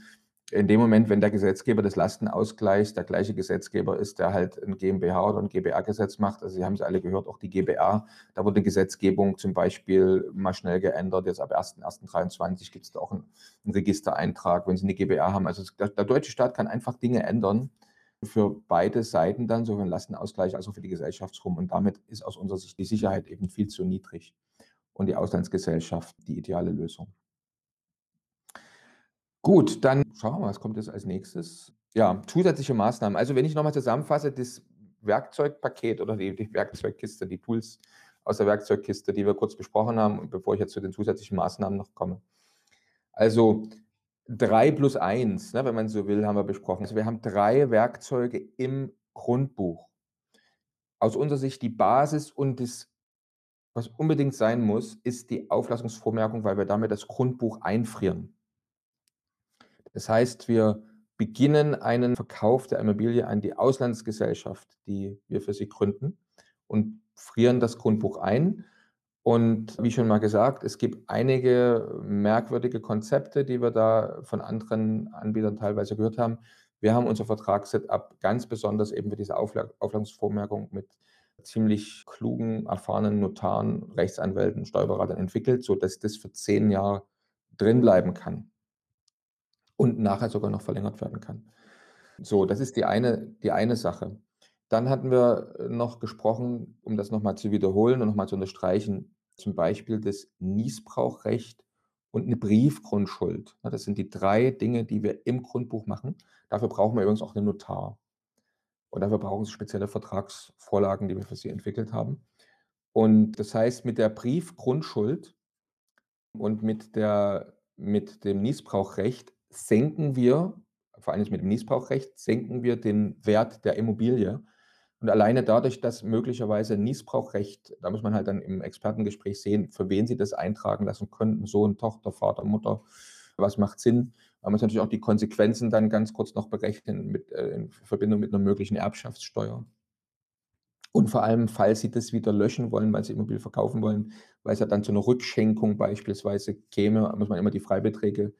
in dem Moment, wenn der Gesetzgeber des Lastenausgleichs der gleiche Gesetzgeber ist, der halt ein GmbH oder ein GBR-Gesetz macht, also Sie haben es alle gehört, auch die GBR, da wurde Gesetzgebung zum Beispiel mal schnell geändert. Jetzt ab 1.1.23 gibt es da auch einen, Registereintrag, wenn Sie eine GBR haben. Also der, deutsche Staat kann einfach Dinge ändern für beide Seiten dann, sowohl für den Lastenausgleich als auch für die Gesellschaftsrum. Und damit ist aus unserer Sicht die Sicherheit eben viel zu niedrig und die Auslandsgesellschaft die ideale Lösung. Gut, dann schauen wir mal, was kommt jetzt als nächstes? Ja, zusätzliche Maßnahmen. Also wenn ich nochmal zusammenfasse, das Werkzeugpaket oder die, die Werkzeugkiste, die Tools aus der Werkzeugkiste, die wir kurz besprochen haben, bevor ich jetzt zu den zusätzlichen Maßnahmen noch komme. Also drei plus eins, ne, wenn man so will, haben wir besprochen. Also wir haben drei Werkzeuge im Grundbuch. Aus unserer Sicht die Basis und das, was unbedingt sein muss, ist die Auflassungsvormerkung, weil wir damit das Grundbuch einfrieren. Das heißt, wir beginnen einen Verkauf der Immobilie an die Auslandsgesellschaft, die wir für sie gründen und frieren das Grundbuch ein. Und wie schon mal gesagt, es gibt einige merkwürdige Konzepte, die wir da von anderen Anbietern teilweise gehört haben. Wir haben unser Vertragssetup ganz besonders eben für diese Auflassungsvormerkung mit ziemlich klugen, erfahrenen Notaren, Rechtsanwälten, Steuerberatern entwickelt, sodass das für zehn Jahre drin bleiben kann und nachher sogar noch verlängert werden kann. So, das ist die eine, die eine Sache. Dann hatten wir äh, noch gesprochen, um das nochmal zu wiederholen und nochmal zu unterstreichen, zum Beispiel das Niesbrauchrecht und eine Briefgrundschuld. Das sind die drei Dinge, die wir im Grundbuch machen. Dafür brauchen wir übrigens auch einen Notar. Und dafür brauchen Sie spezielle Vertragsvorlagen, die wir für Sie entwickelt haben. Und das heißt, mit der Briefgrundschuld und mit, der, mit dem Niesbrauchrecht senken wir, vor allem mit dem Niesbrauchrecht, senken wir den Wert der Immobilie. Und alleine dadurch, dass möglicherweise Niesbrauchrecht, da muss man halt dann im Expertengespräch sehen, für wen Sie das eintragen lassen könnten, Sohn, Tochter, Vater, Mutter, was macht Sinn. Man muss natürlich auch die Konsequenzen dann ganz kurz noch berechnen mit, äh, in Verbindung mit einer möglichen Erbschaftssteuer. Und vor allem, falls Sie das wieder löschen wollen, weil Sie Immobilie verkaufen wollen, weil es ja dann zu einer Rückschenkung beispielsweise käme, muss man immer die Freibeträge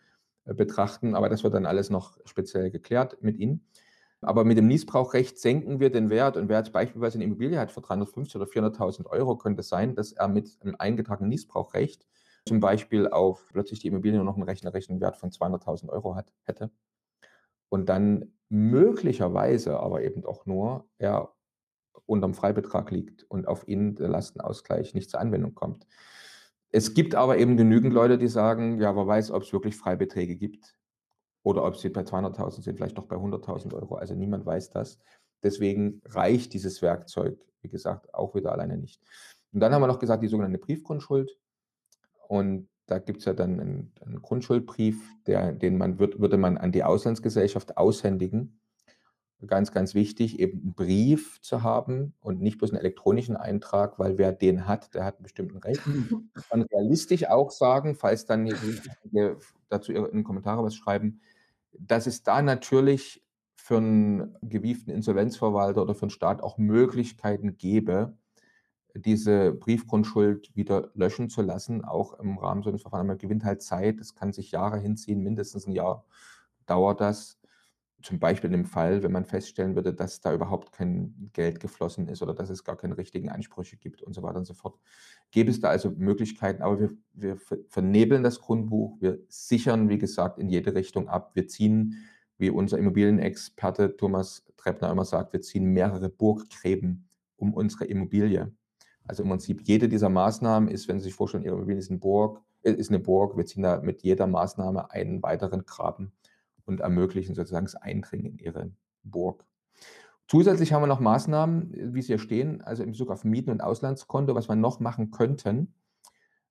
betrachten. Aber das wird dann alles noch speziell geklärt mit Ihnen. Aber mit dem Niesbrauchrecht senken wir den Wert. Und wer jetzt beispielsweise eine Immobilie hat für 350.000 oder 400.000 Euro, könnte es sein, dass er mit einem eingetragenen Niesbrauchrecht zum Beispiel auf plötzlich die Immobilie nur noch einen rechnerischen Wert von 200.000 Euro hat, hätte. Und dann möglicherweise, aber eben auch nur, er unterm Freibetrag liegt und auf ihn der Lastenausgleich nicht zur Anwendung kommt. Es gibt aber eben genügend Leute, die sagen, ja, wer weiß, ob es wirklich Freibeträge gibt oder ob sie bei 200.000 sind, vielleicht doch bei 100.000 Euro. Also niemand weiß das. Deswegen reicht dieses Werkzeug, wie gesagt, auch wieder alleine nicht. Und dann haben wir noch gesagt, die sogenannte Briefgrundschuld. Und da gibt es ja dann einen, einen Grundschuldbrief, der, den man wird, würde man an die Auslandsgesellschaft aushändigen. Ganz, ganz wichtig, eben einen Brief zu haben und nicht bloß einen elektronischen Eintrag, weil wer den hat, der hat einen bestimmten Recht. Man realistisch auch sagen, falls dann dazu in Kommentare was schreiben, dass es da natürlich für einen gewieften Insolvenzverwalter oder für den Staat auch Möglichkeiten gäbe, diese Briefgrundschuld wieder löschen zu lassen, auch im Rahmen so eines Verfahrens. Man gewinnt halt Zeit, das kann sich Jahre hinziehen, mindestens ein Jahr dauert das. Zum Beispiel im Fall, wenn man feststellen würde, dass da überhaupt kein Geld geflossen ist oder dass es gar keine richtigen Ansprüche gibt und so weiter und so fort. Gäbe es da also Möglichkeiten, aber wir, wir vernebeln das Grundbuch, wir sichern, wie gesagt, in jede Richtung ab. Wir ziehen wie unser Immobilienexperte Thomas Treppner immer sagt, wir ziehen mehrere Burggräben um unsere Immobilie. Also im Prinzip jede dieser Maßnahmen ist, wenn Sie sich vorstellen, Ihre Immobilie ist, ein Burg, äh, ist eine Burg, wir ziehen da mit jeder Maßnahme einen weiteren Graben und ermöglichen sozusagen das Eindringen in Ihre Burg. Zusätzlich haben wir noch Maßnahmen, wie sie hier stehen, also in Bezug auf Mieten- und Auslandskonto, was wir noch machen könnten.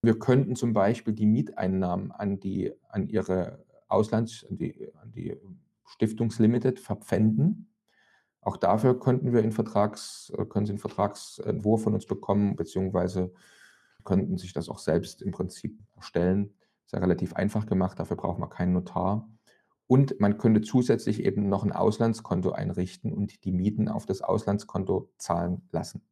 Wir könnten zum Beispiel die Mieteinnahmen an, die, an Ihre Auslands-, an die, an die Stiftungslimited verpfänden. Auch dafür könnten wir in Vertrags, äh, können Sie einen Vertragsentwurf von uns bekommen, beziehungsweise könnten sich das auch selbst im Prinzip erstellen. Ist ja relativ einfach gemacht, dafür braucht man keinen Notar. Und man könnte zusätzlich eben noch ein Auslandskonto einrichten und die Mieten auf das Auslandskonto zahlen lassen.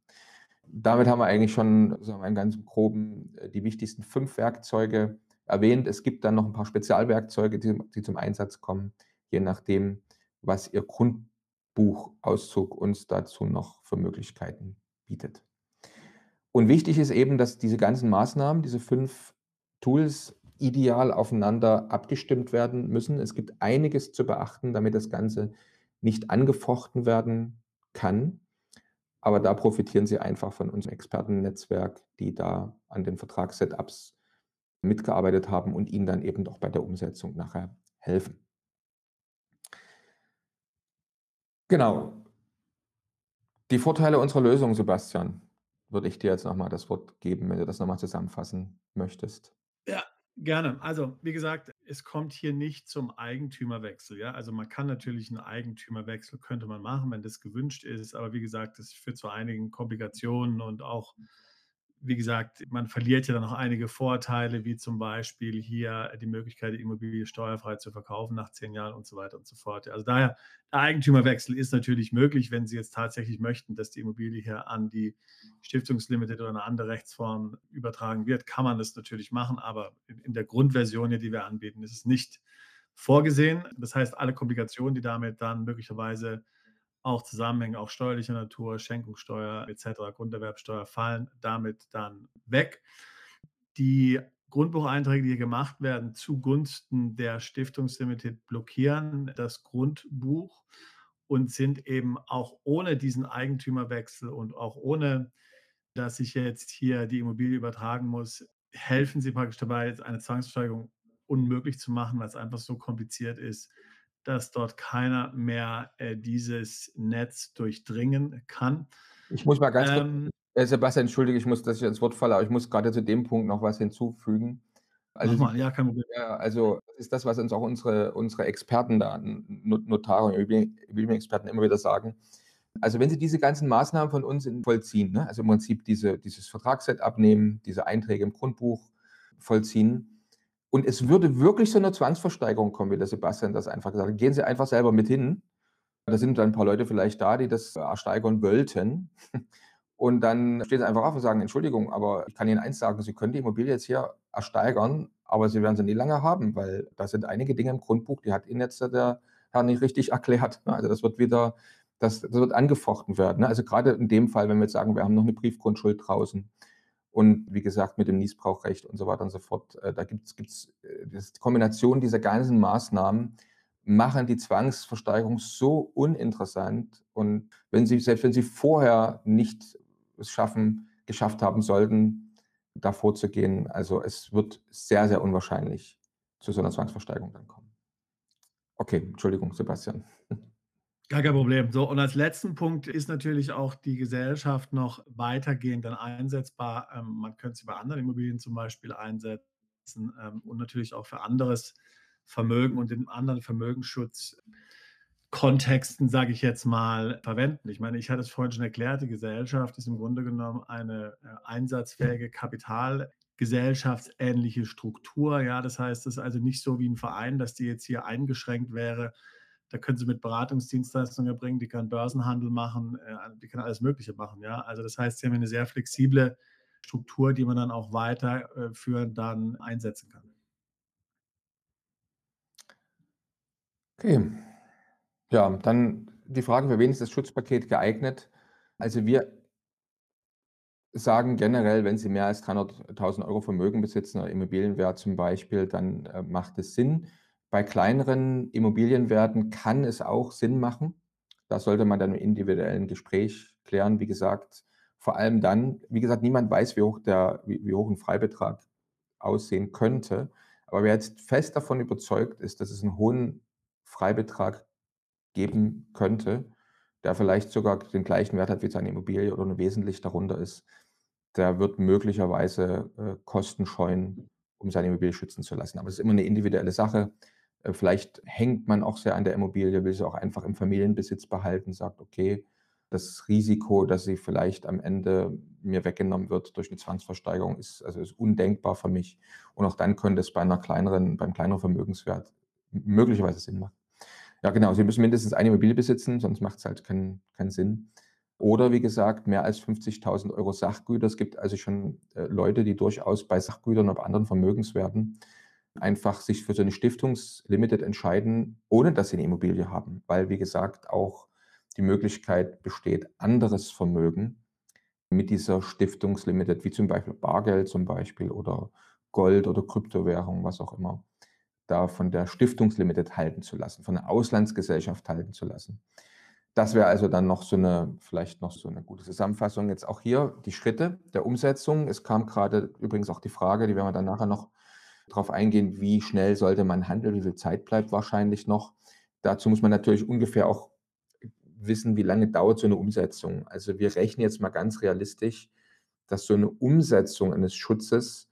Damit haben wir eigentlich schon wir, einen ganz groben äh, die wichtigsten fünf Werkzeuge erwähnt. Es gibt dann noch ein paar Spezialwerkzeuge, die, die zum Einsatz kommen je nachdem, was Ihr Grundbuchauszug uns dazu noch für Möglichkeiten bietet. Und wichtig ist eben, dass diese ganzen Maßnahmen, diese fünf Tools ideal aufeinander abgestimmt werden müssen. Es gibt einiges zu beachten, damit das Ganze nicht angefochten werden kann. Aber da profitieren Sie einfach von unserem Expertennetzwerk, die da an den Vertragssetups mitgearbeitet haben und Ihnen dann eben doch bei der Umsetzung nachher helfen. Genau. Die Vorteile unserer Lösung, Sebastian, würde ich dir jetzt nochmal das Wort geben, wenn du das nochmal zusammenfassen möchtest. Gerne. Also, wie gesagt, es kommt hier nicht zum Eigentümerwechsel. Ja? Also man kann natürlich einen Eigentümerwechsel, könnte man machen, wenn das gewünscht ist. Aber wie gesagt, das führt zu einigen Komplikationen und auch wie gesagt, man verliert ja dann noch einige Vorteile, wie zum Beispiel hier die Möglichkeit, die Immobilie steuerfrei zu verkaufen nach zehn Jahren und so weiter und so fort. Also daher, der Eigentümerwechsel ist natürlich möglich, wenn Sie jetzt tatsächlich möchten, dass die Immobilie hier an die Stiftungslimited oder eine andere Rechtsform übertragen wird, kann man das natürlich machen, aber in der Grundversion, die wir anbieten, ist es nicht vorgesehen. Das heißt, alle Komplikationen, die damit dann möglicherweise auch Zusammenhänge, auch steuerlicher Natur, Schenkungssteuer etc., Grunderwerbsteuer fallen damit dann weg. Die Grundbucheinträge, die hier gemacht werden, zugunsten der Stiftungslimited blockieren das Grundbuch und sind eben auch ohne diesen Eigentümerwechsel und auch ohne, dass ich jetzt hier die Immobilie übertragen muss, helfen sie praktisch dabei, eine Zwangsversteigerung unmöglich zu machen, weil es einfach so kompliziert ist, dass dort keiner mehr äh, dieses Netz durchdringen kann. Ich muss mal ganz ähm, kurz, äh, Sebastian, entschuldige, ich muss, dass ich ins Wort falle, aber ich muss gerade zu dem Punkt noch was hinzufügen. Also, mal, ja, kein Problem. Ja, also ist das, was uns auch unsere, unsere Experten da, Notare und Immobilienexperten immer wieder sagen. Also wenn Sie diese ganzen Maßnahmen von uns vollziehen, ne, also im Prinzip diese, dieses Vertragsset abnehmen, diese Einträge im Grundbuch vollziehen, und es würde wirklich so eine Zwangsversteigerung kommen, wie der Sebastian das einfach gesagt hat. Gehen Sie einfach selber mit hin. Da sind dann ein paar Leute vielleicht da, die das ersteigern wollten. Und dann stehen sie einfach auf und sagen, Entschuldigung, aber ich kann Ihnen eins sagen, Sie können die Immobilie jetzt hier ersteigern, aber Sie werden sie nie lange haben, weil da sind einige Dinge im Grundbuch, die hat Ihnen jetzt der Herr nicht richtig erklärt. Also das wird wieder, das, das wird angefochten werden. Also gerade in dem Fall, wenn wir jetzt sagen, wir haben noch eine Briefgrundschuld draußen, und wie gesagt, mit dem Niesbrauchrecht und so weiter und so fort. Äh, da gibt es äh, die Kombination dieser ganzen Maßnahmen machen die Zwangsversteigerung so uninteressant. Und wenn Sie, selbst wenn Sie vorher nicht es schaffen, geschafft haben sollten, da vorzugehen, also es wird sehr, sehr unwahrscheinlich zu so einer Zwangsversteigerung dann kommen. Okay, Entschuldigung, Sebastian. Gar kein Problem. So, und als letzten Punkt ist natürlich auch die Gesellschaft noch weitergehend dann einsetzbar. Ähm, man könnte sie bei anderen Immobilien zum Beispiel einsetzen ähm, und natürlich auch für anderes Vermögen und in anderen Vermögensschutzkontexten, sage ich jetzt mal, verwenden. Ich meine, ich hatte es vorhin schon erklärt, die Gesellschaft ist im Grunde genommen eine äh, einsatzfähige Kapital gesellschaftsähnliche Struktur. Ja, das heißt, es ist also nicht so wie ein Verein, dass die jetzt hier eingeschränkt wäre. Da können sie mit Beratungsdienstleistungen erbringen, die kann Börsenhandel machen, äh, die kann alles Mögliche machen. Ja, also das heißt, sie haben eine sehr flexible Struktur, die man dann auch weiterführend dann einsetzen kann. Okay. Ja, dann die Frage, für wen ist das Schutzpaket geeignet? Also wir sagen generell, wenn Sie mehr als 300.000 Euro Vermögen besitzen oder Immobilienwert zum Beispiel, dann äh, macht es Sinn. Bei kleineren Immobilienwerten kann es auch Sinn machen. Da sollte man dann im individuellen Gespräch klären. Wie gesagt, vor allem dann, wie gesagt, niemand weiß, wie hoch, der, wie, wie hoch ein Freibetrag aussehen könnte. Aber wer jetzt fest davon überzeugt ist, dass es einen hohen Freibetrag geben könnte, der vielleicht sogar den gleichen Wert hat wie seine Immobilie oder nur wesentlich darunter ist, der wird möglicherweise äh, Kosten scheuen, um seine Immobilie schützen zu lassen. Aber es ist immer eine individuelle Sache. Äh, vielleicht hängt man auch sehr an der Immobilie, will sie auch einfach im Familienbesitz behalten, sagt, okay, das Risiko, dass sie vielleicht am Ende mir weggenommen wird durch eine Zwangsversteigerung, ist, also ist undenkbar für mich. Und auch dann könnte es bei einer kleineren, beim kleineren Vermögenswert möglicherweise Sinn machen. Ja, genau. Sie müssen mindestens eine Immobilie besitzen, sonst macht es halt keinen, keinen Sinn. Oder wie gesagt, mehr als 50.000 Euro Sachgüter. Es gibt also schon äh, Leute, die durchaus bei Sachgütern oder anderen Vermögenswerten einfach sich für so eine Stiftungslimited entscheiden, ohne dass sie eine Immobilie haben. Weil, wie gesagt, auch die Möglichkeit besteht, anderes Vermögen mit dieser Stiftungslimited, wie zum Beispiel Bargeld zum Beispiel oder Gold oder Kryptowährung, was auch immer, da von der Stiftungslimited halten zu lassen, von der Auslandsgesellschaft halten zu lassen. Das wäre also dann noch so eine, vielleicht noch so eine gute Zusammenfassung. Jetzt auch hier die Schritte der Umsetzung. Es kam gerade übrigens auch die Frage, die werden wir dann nachher noch darauf eingehen, wie schnell sollte man handeln, wie viel Zeit bleibt wahrscheinlich noch. Dazu muss man natürlich ungefähr auch wissen, wie lange dauert so eine Umsetzung. Also wir rechnen jetzt mal ganz realistisch, dass so eine Umsetzung eines Schutzes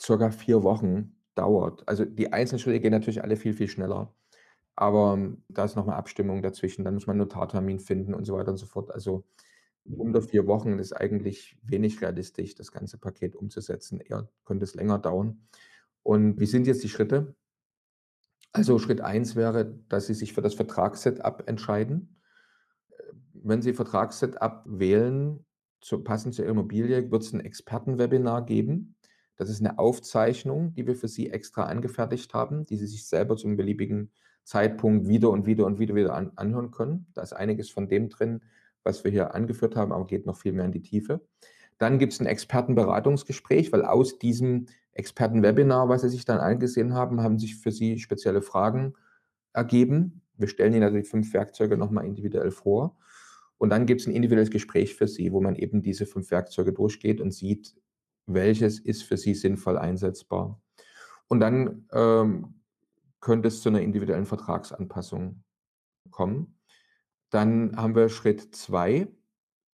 circa vier Wochen dauert. Also die einzelnen Schritte gehen natürlich alle viel, viel schneller. Aber ähm, da ist nochmal Abstimmung dazwischen. Dann muss man einen Notartermin finden und so weiter und so fort. Also unter vier Wochen ist eigentlich wenig realistisch, das ganze Paket umzusetzen. Eher könnte es länger dauern. Und wie sind jetzt die Schritte? Also Schritt eins wäre, dass Sie sich für das Vertragssetup entscheiden. Wenn Sie Vertragssetup wählen, zu, passend zur Immobilie, wird es ein Expertenwebinar geben. Das ist eine Aufzeichnung, die wir für Sie extra angefertigt haben, die Sie sich selber zum beliebigen Zeitpunkt wieder und wieder und wieder wieder an, anhören können. Da ist einiges von dem drin, was wir hier angeführt haben, aber geht noch viel mehr in die Tiefe. Dann gibt es ein Expertenberatungsgespräch, weil aus diesem Expertenwebinar, was Sie sich dann angesehen haben, haben sich für Sie spezielle Fragen ergeben. Wir stellen Ihnen also die fünf Werkzeuge nochmal individuell vor. Und dann gibt es ein individuelles Gespräch für Sie, wo man eben diese fünf Werkzeuge durchgeht und sieht, welches ist für Sie sinnvoll einsetzbar. Und dann ähm, könnte es zu einer individuellen Vertragsanpassung kommen. Dann haben wir Schritt zwei.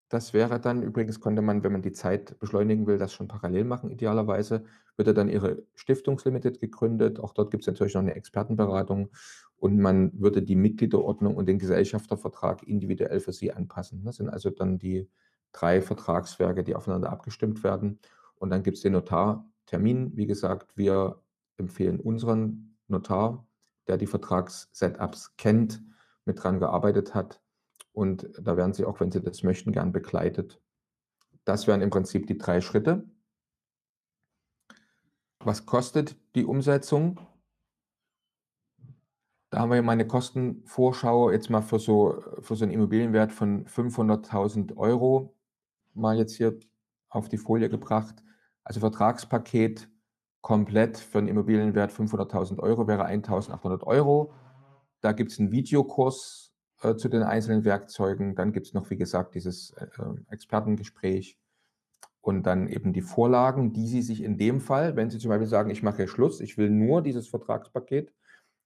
Das wäre dann übrigens, könnte man, wenn man die Zeit beschleunigen will, das schon parallel machen, idealerweise. Würde dann Ihre Stiftungslimited gegründet. Auch dort gibt es natürlich noch eine Expertenberatung. Und man würde die Mitgliederordnung und den Gesellschaftervertrag individuell für Sie anpassen. Das sind also dann die drei Vertragswerke, die aufeinander abgestimmt werden. Und dann gibt es den Notartermin. Wie gesagt, wir empfehlen unseren Notar, der die Vertragssetups kennt, mit dran gearbeitet hat. Und da werden Sie auch, wenn Sie das möchten, gern begleitet. Das wären im Prinzip die drei Schritte. Was kostet die Umsetzung? Da haben wir meine Kostenvorschau jetzt mal für so, für so einen Immobilienwert von 500.000 Euro mal jetzt hier auf die Folie gebracht. Also Vertragspaket komplett für einen Immobilienwert 500.000 Euro wäre 1.800 Euro. Da gibt es einen Videokurs äh, zu den einzelnen Werkzeugen. Dann gibt es noch, wie gesagt, dieses äh, Expertengespräch und dann eben die Vorlagen, die Sie sich in dem Fall, wenn Sie zum Beispiel sagen, ich mache Schluss, ich will nur dieses Vertragspaket,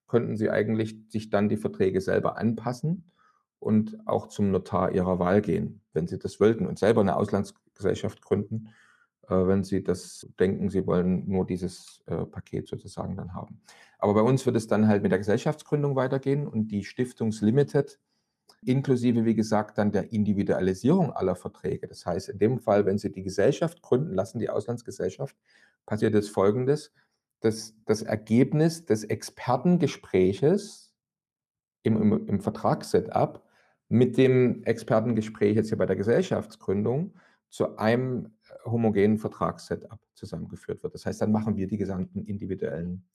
könnten Sie eigentlich sich dann die Verträge selber anpassen und auch zum Notar Ihrer Wahl gehen, wenn Sie das wollten und selber eine Auslandsgesellschaft gründen, äh, wenn Sie das denken, Sie wollen nur dieses äh, Paket sozusagen dann haben. Aber bei uns wird es dann halt mit der Gesellschaftsgründung weitergehen und die Stiftungslimited inklusive, wie gesagt, dann der Individualisierung aller Verträge. Das heißt, in dem Fall, wenn Sie die Gesellschaft gründen lassen, die Auslandsgesellschaft, passiert es Folgendes, dass das Ergebnis des Expertengespräches im, im, im Vertragssetup mit dem Expertengespräch jetzt hier bei der Gesellschaftsgründung zu einem homogenen Vertragssetup zusammengeführt wird. Das heißt, dann machen wir die gesamten individuellen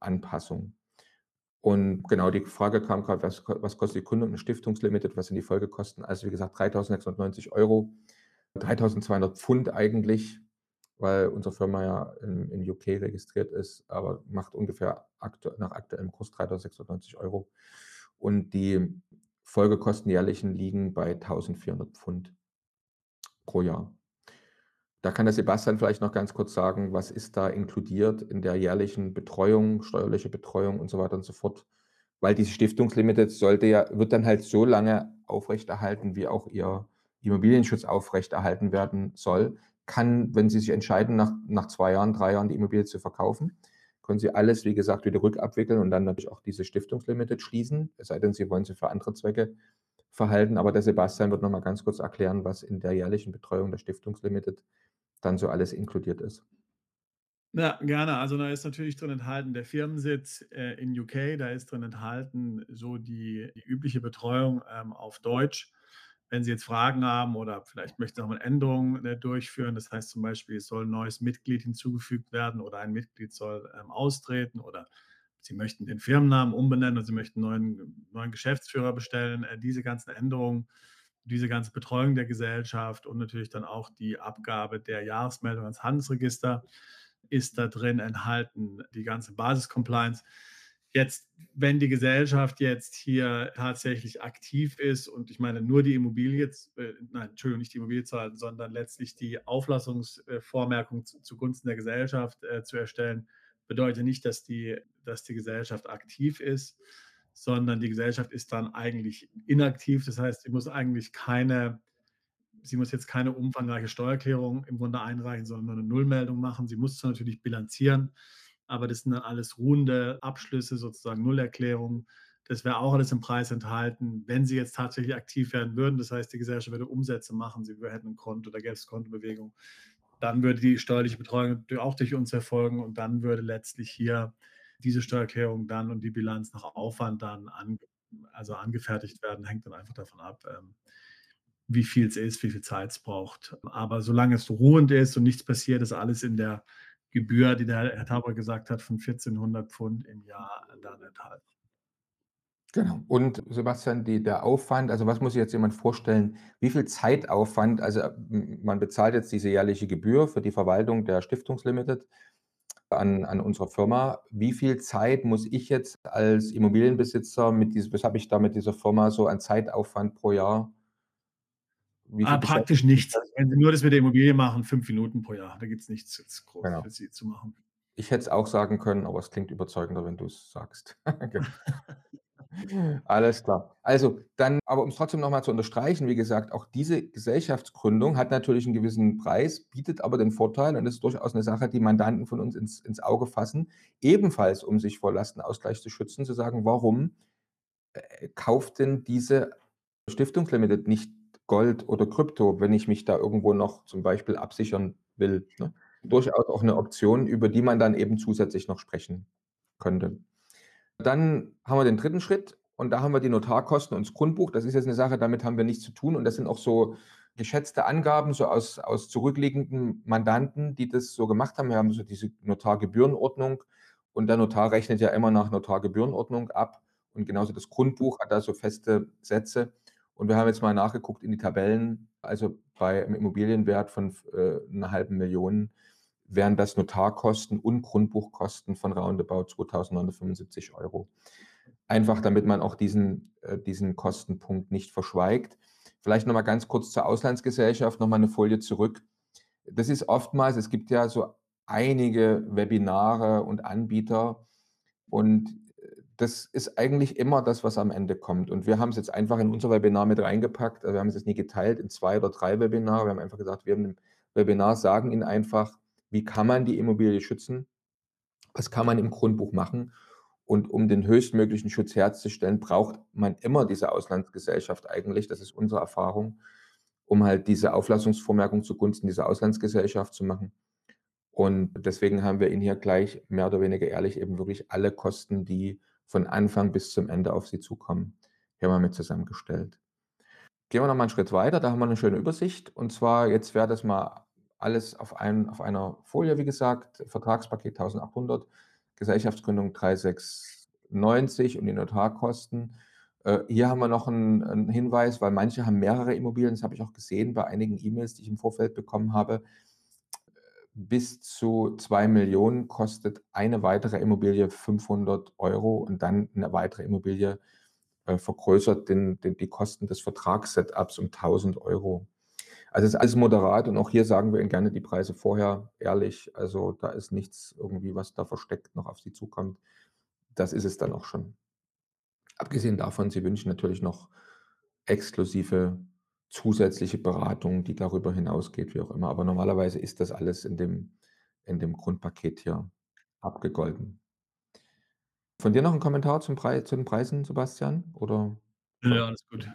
Anpassungen. Und genau die Frage kam gerade, was, was kostet die Gründung ein Stiftungslimited, was sind die Folgekosten? Also wie gesagt, 3.690 Euro, 3.200 Pfund eigentlich, weil unsere Firma ja in, in UK registriert ist, aber macht ungefähr aktu nach aktuellem Kurs 3.690 Euro. Und die Folgekosten jährlichen liegen bei 1.400 Pfund pro Jahr. Da kann der Sebastian vielleicht noch ganz kurz sagen, was ist da inkludiert in der jährlichen Betreuung, steuerliche Betreuung und so weiter und so fort. Weil diese Stiftungslimited sollte ja, wird dann halt so lange aufrechterhalten, wie auch ihr Immobilienschutz aufrechterhalten werden soll. Kann, wenn Sie sich entscheiden, nach, nach zwei Jahren, drei Jahren die Immobilie zu verkaufen, können Sie alles, wie gesagt, wieder rückabwickeln und dann natürlich auch diese Stiftungslimited schließen. Es sei denn, Sie wollen sie für andere Zwecke verhalten. Aber der Sebastian wird noch mal ganz kurz erklären, was in der jährlichen Betreuung der Stiftungslimited dann so alles inkludiert ist. Ja, gerne. Also da ist natürlich drin enthalten der Firmensitz äh, in UK, da ist drin enthalten so die, die übliche Betreuung ähm, auf Deutsch. Wenn Sie jetzt Fragen haben oder vielleicht möchten Sie auch mal Änderungen äh, durchführen, das heißt zum Beispiel, es soll ein neues Mitglied hinzugefügt werden oder ein Mitglied soll ähm, austreten oder Sie möchten den Firmennamen umbenennen und Sie möchten einen neuen, neuen Geschäftsführer bestellen, äh, diese ganzen Änderungen diese ganze Betreuung der Gesellschaft und natürlich dann auch die Abgabe der Jahresmeldung ans Handelsregister ist da drin enthalten, die ganze Basis-Compliance. Jetzt, wenn die Gesellschaft jetzt hier tatsächlich aktiv ist und ich meine nur die Immobilie, äh, nein, Entschuldigung, nicht die Immobilie zahlen, sondern letztlich die Auflassungsvormerkung zugunsten der Gesellschaft äh, zu erstellen, bedeutet nicht, dass die, dass die Gesellschaft aktiv ist, sondern die Gesellschaft ist dann eigentlich inaktiv. Das heißt, sie muss eigentlich keine, sie muss jetzt keine umfangreiche Steuererklärung im Grunde einreichen, sondern nur eine Nullmeldung machen. Sie muss zwar natürlich bilanzieren, aber das sind dann alles ruhende Abschlüsse, sozusagen Nullerklärungen. Das wäre auch alles im Preis enthalten, wenn sie jetzt tatsächlich aktiv werden würden. Das heißt, die Gesellschaft würde Umsätze machen, sie hätten ein Konto, da gäbe es Kontobewegung. Dann würde die steuerliche Betreuung auch durch uns erfolgen und dann würde letztlich hier diese Steuererklärung dann und die Bilanz nach Aufwand dann an, also angefertigt werden, hängt dann einfach davon ab, ähm, wie viel es ist, wie viel Zeit es braucht. Aber solange es ruhend ist und nichts passiert, ist alles in der Gebühr, die der Herr Tauber gesagt hat, von 1400 Pfund im Jahr dann enthalten. Genau. Und Sebastian, die, der Aufwand, also was muss sich jetzt jemand vorstellen, wie viel Zeitaufwand, also man bezahlt jetzt diese jährliche Gebühr für die Verwaltung der Stiftungslimited an, an unserer Firma. Wie viel Zeit muss ich jetzt als Immobilienbesitzer mit diesem, was habe ich da mit dieser Firma so an Zeitaufwand pro Jahr? Ah, praktisch nichts. Wenn Sie nur das mit der Immobilie machen, fünf Minuten pro Jahr. Da gibt es nichts groß genau. für Sie zu machen. Ich hätte es auch sagen können, aber es klingt überzeugender, wenn du es sagst. Genau. Alles klar. Also dann, aber um es trotzdem nochmal zu unterstreichen, wie gesagt, auch diese Gesellschaftsgründung hat natürlich einen gewissen Preis, bietet aber den Vorteil, und ist durchaus eine Sache, die Mandanten von uns ins, ins Auge fassen, ebenfalls um sich vor Lastenausgleich zu schützen, zu sagen, warum äh, kauft denn diese Stiftungslimited nicht Gold oder Krypto, wenn ich mich da irgendwo noch zum Beispiel absichern will? Ne? Durchaus auch eine Option, über die man dann eben zusätzlich noch sprechen könnte. Dann haben wir den dritten Schritt und da haben wir die Notarkosten und das Grundbuch. Das ist jetzt eine Sache, damit haben wir nichts zu tun und das sind auch so geschätzte Angaben so aus, aus zurückliegenden Mandanten, die das so gemacht haben. Wir haben so diese Notargebührenordnung und der Notar rechnet ja immer nach Notargebührenordnung ab und genauso das Grundbuch hat da so feste Sätze. Und wir haben jetzt mal nachgeguckt in die Tabellen, also bei einem Immobilienwert von äh, einer halben Million wären das Notarkosten und Grundbuchkosten von roundabout 2.975 Euro. einfach damit man auch diesen, äh, diesen Kostenpunkt nicht verschweigt. Vielleicht noch mal ganz kurz zur Auslandsgesellschaft, noch mal eine Folie zurück. Das ist oftmals es gibt ja so einige Webinare und Anbieter und, äh, das ist eigentlich immer das, was am Ende kommt. Und wir haben es jetzt einfach in unser Webinar mit reingepackt. Also, wir haben es jetzt nie geteilt in 2 oder 3 Webinare. Wir haben einfach gesagt, wir haben im Webinar sagen Ihnen einfach, wie kann man die Immobilie schützen? Was kann man im Grundbuch machen? Und um den höchstmöglichen Schutz herzustellen, braucht man immer diese Auslandsgesellschaft eigentlich. Das ist unsere Erfahrung, um halt diese Auflassungsvormerkung zugunsten dieser Auslandsgesellschaft zu machen. Und deswegen haben wir Ihnen hier gleich mehr oder weniger ehrlich eben wirklich alle Kosten, die von Anfang bis zum Ende auf Sie zukommen, hier mal mit zusammengestellt. Gehen wir noch mal 'n Schritt weiter, da haben wir eine schöne Übersicht. Und zwar jetzt wäre das mal alles auf ein auf einer Folie, wie gesagt, Vertragspaket 1.800, Gesellschaftsgründung 3.690 und die Notarkosten. Äh, hier haben wir noch einen 'n Hinweis, weil manche haben mehrere Immobilien, das habe ich auch gesehen bei einigen E-Mails, die ich im Vorfeld bekommen habe. Bis zu 2.000.000 kostet eine weitere Immobilie 500 Euro und dann eine weitere Immobilie, äh, vergrößert den den die Kosten des Vertrags-Setups um 1.000 Euro. Also, es ist alles moderat und auch hier sagen wir Ihnen gerne die Preise vorher ehrlich. Also, da ist nichts irgendwie, was da versteckt noch auf Sie zukommt. Das ist es dann auch schon. Abgesehen davon, Sie wünschen natürlich noch exklusive zusätzliche Beratung, die darüber hinausgeht, wie auch immer. Aber normalerweise ist das alles in dem in dem Grundpaket hier abgegolten. Von dir noch 'n Kommentar zum Prei zu den Preisen, Sebastian, oder Ja, alles gut.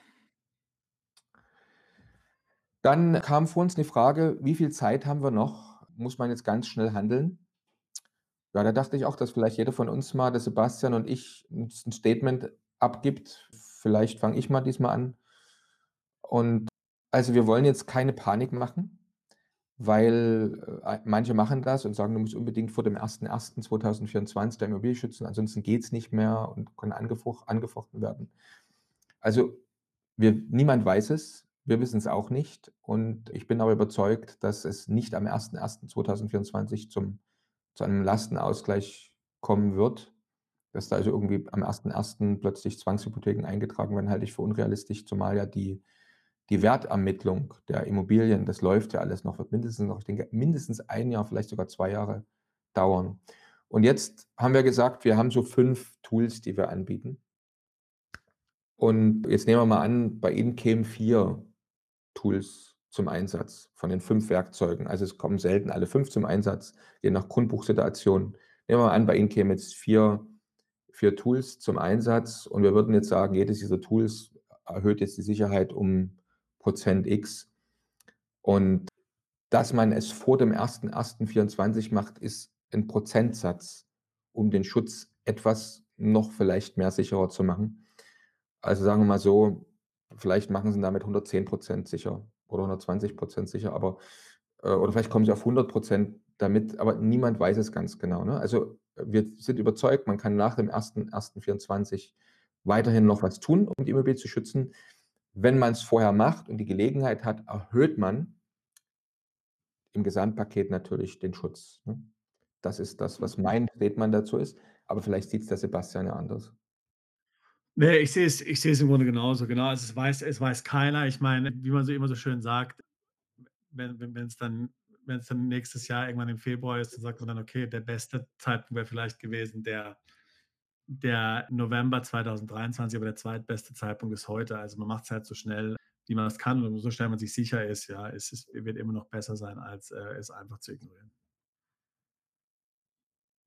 Dann kam vor uns die Frage: „Wie viel Zeit haben wir noch? Muss man jetzt ganz schnell handeln?“ Ja, da dachte ich auch, dass vielleicht jeder von uns mal, der Sebastian und ich, 'n 'n Statement abgibt. Vielleicht fange ich mal diesmal an. Und also, wir wollen jetzt keine Panik machen, weil, äh, manche machen das und sagen: „Du musst unbedingt vor dem 01.01.2024 deine Immobilie schützen, ansonsten geht's nicht mehr und kann angefoch angefochten werden.“ Also, wir niemand weiß es. Wir wissen es auch nicht. Und ich bin aber überzeugt, dass es nicht am 01.01.2024 zum zu einem Lastenausgleich kommen wird. Dass da also irgendwie am 01.01. plötzlich Zwangshypotheken eingetragen werden, halte ich für unrealistisch, zumal ja die die Wertermittlung der Immobilien, das läuft ja alles noch, wird mindestens noch ich denke, mindestens 1 Jahr, vielleicht sogar 2 Jahre dauern. Und jetzt haben wir gesagt, wir haben so 5 Tools, die wir anbieten. Und jetzt nehmen wir mal an, bei Ihnen kämen 4 Tools zum Einsatz von den 5 Werkzeugen. Also, es kommen selten alle 5 zum Einsatz, je nach Grundbuchsituation. Nehmen wir mal an, bei Ihnen kämen jetzt 4 4 Tools zum Einsatz und wir würden jetzt sagen, jedes dieser Tools erhöht jetzt die Sicherheit um Prozent X. Und dass man es vor dem 01.01.24 macht, ist 'n Prozentsatz, um den Schutz etwas noch vielleicht mehr sicherer zu machen. Also, sagen wir mal so, vielleicht machen Sie damit 110% sicher oder 120% sicher, aber äh, oder vielleicht kommen Sie auf 100% damit, aber niemand weiß es ganz genau, ne? Also, wir sind überzeugt, man kann nach dem 01.01.24 weiterhin noch was tun, um die Immobilie zu schützen. Wenn man's vorher macht und die Gelegenheit hat, erhöht man im Gesamtpaket natürlich den Schutz, ne? Das ist das, was mein Statement dazu ist, aber vielleicht sieht's der Sebastian ja anders. Ne, ich sehe es ich sehe es im Grunde genauso. Genau, es weiß es weiß keiner. Ich meine, wie man so immer so schön sagt, wenn wenn wenn's dann wenn's dann nächstes Jahr irgendwann im Februar ist, dann sagt man dann: „Okay, der beste Zeitpunkt wäre vielleicht gewesen der der November 2023, aber der zweitbeste Zeitpunkt ist heute.“ Also, man macht's halt so schnell, wie man es kann und so schnell man sich sicher ist, ja. Es ist wird immer noch besser sein, als, äh, es einfach zu ignorieren.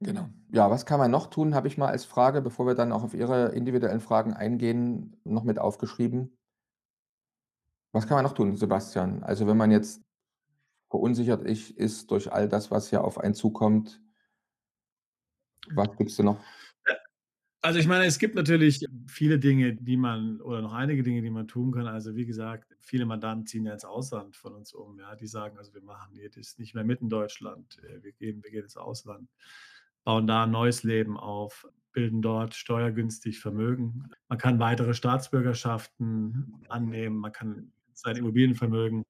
Genau. Ja, was kann man noch tun, habe ich mal als Frage, bevor wir dann auch auf Ihre individuellen Fragen eingehen, noch mit aufgeschrieben. Was kann man noch tun, Sebastian? Also, wenn man jetzt verunsichert ich ist durch all das, was hier auf einen zukommt was gibt's da noch? Ja. Also, ich meine, es gibt natürlich viele Dinge, die man oder noch einige Dinge, die man tun kann. Also, wie gesagt, viele Mandanten ziehen ja ins Ausland von uns um, ja. Die sagen: „Also, wir machen das nicht mehr mit in Deutschland. Äh, wir gehen wir gehen ins Ausland, bauen da 'n neues Leben auf, bilden dort steuergünstig Vermögen.“ Man kann weitere Staatsbürgerschaften annehmen. Man kann sein Immobilienvermögen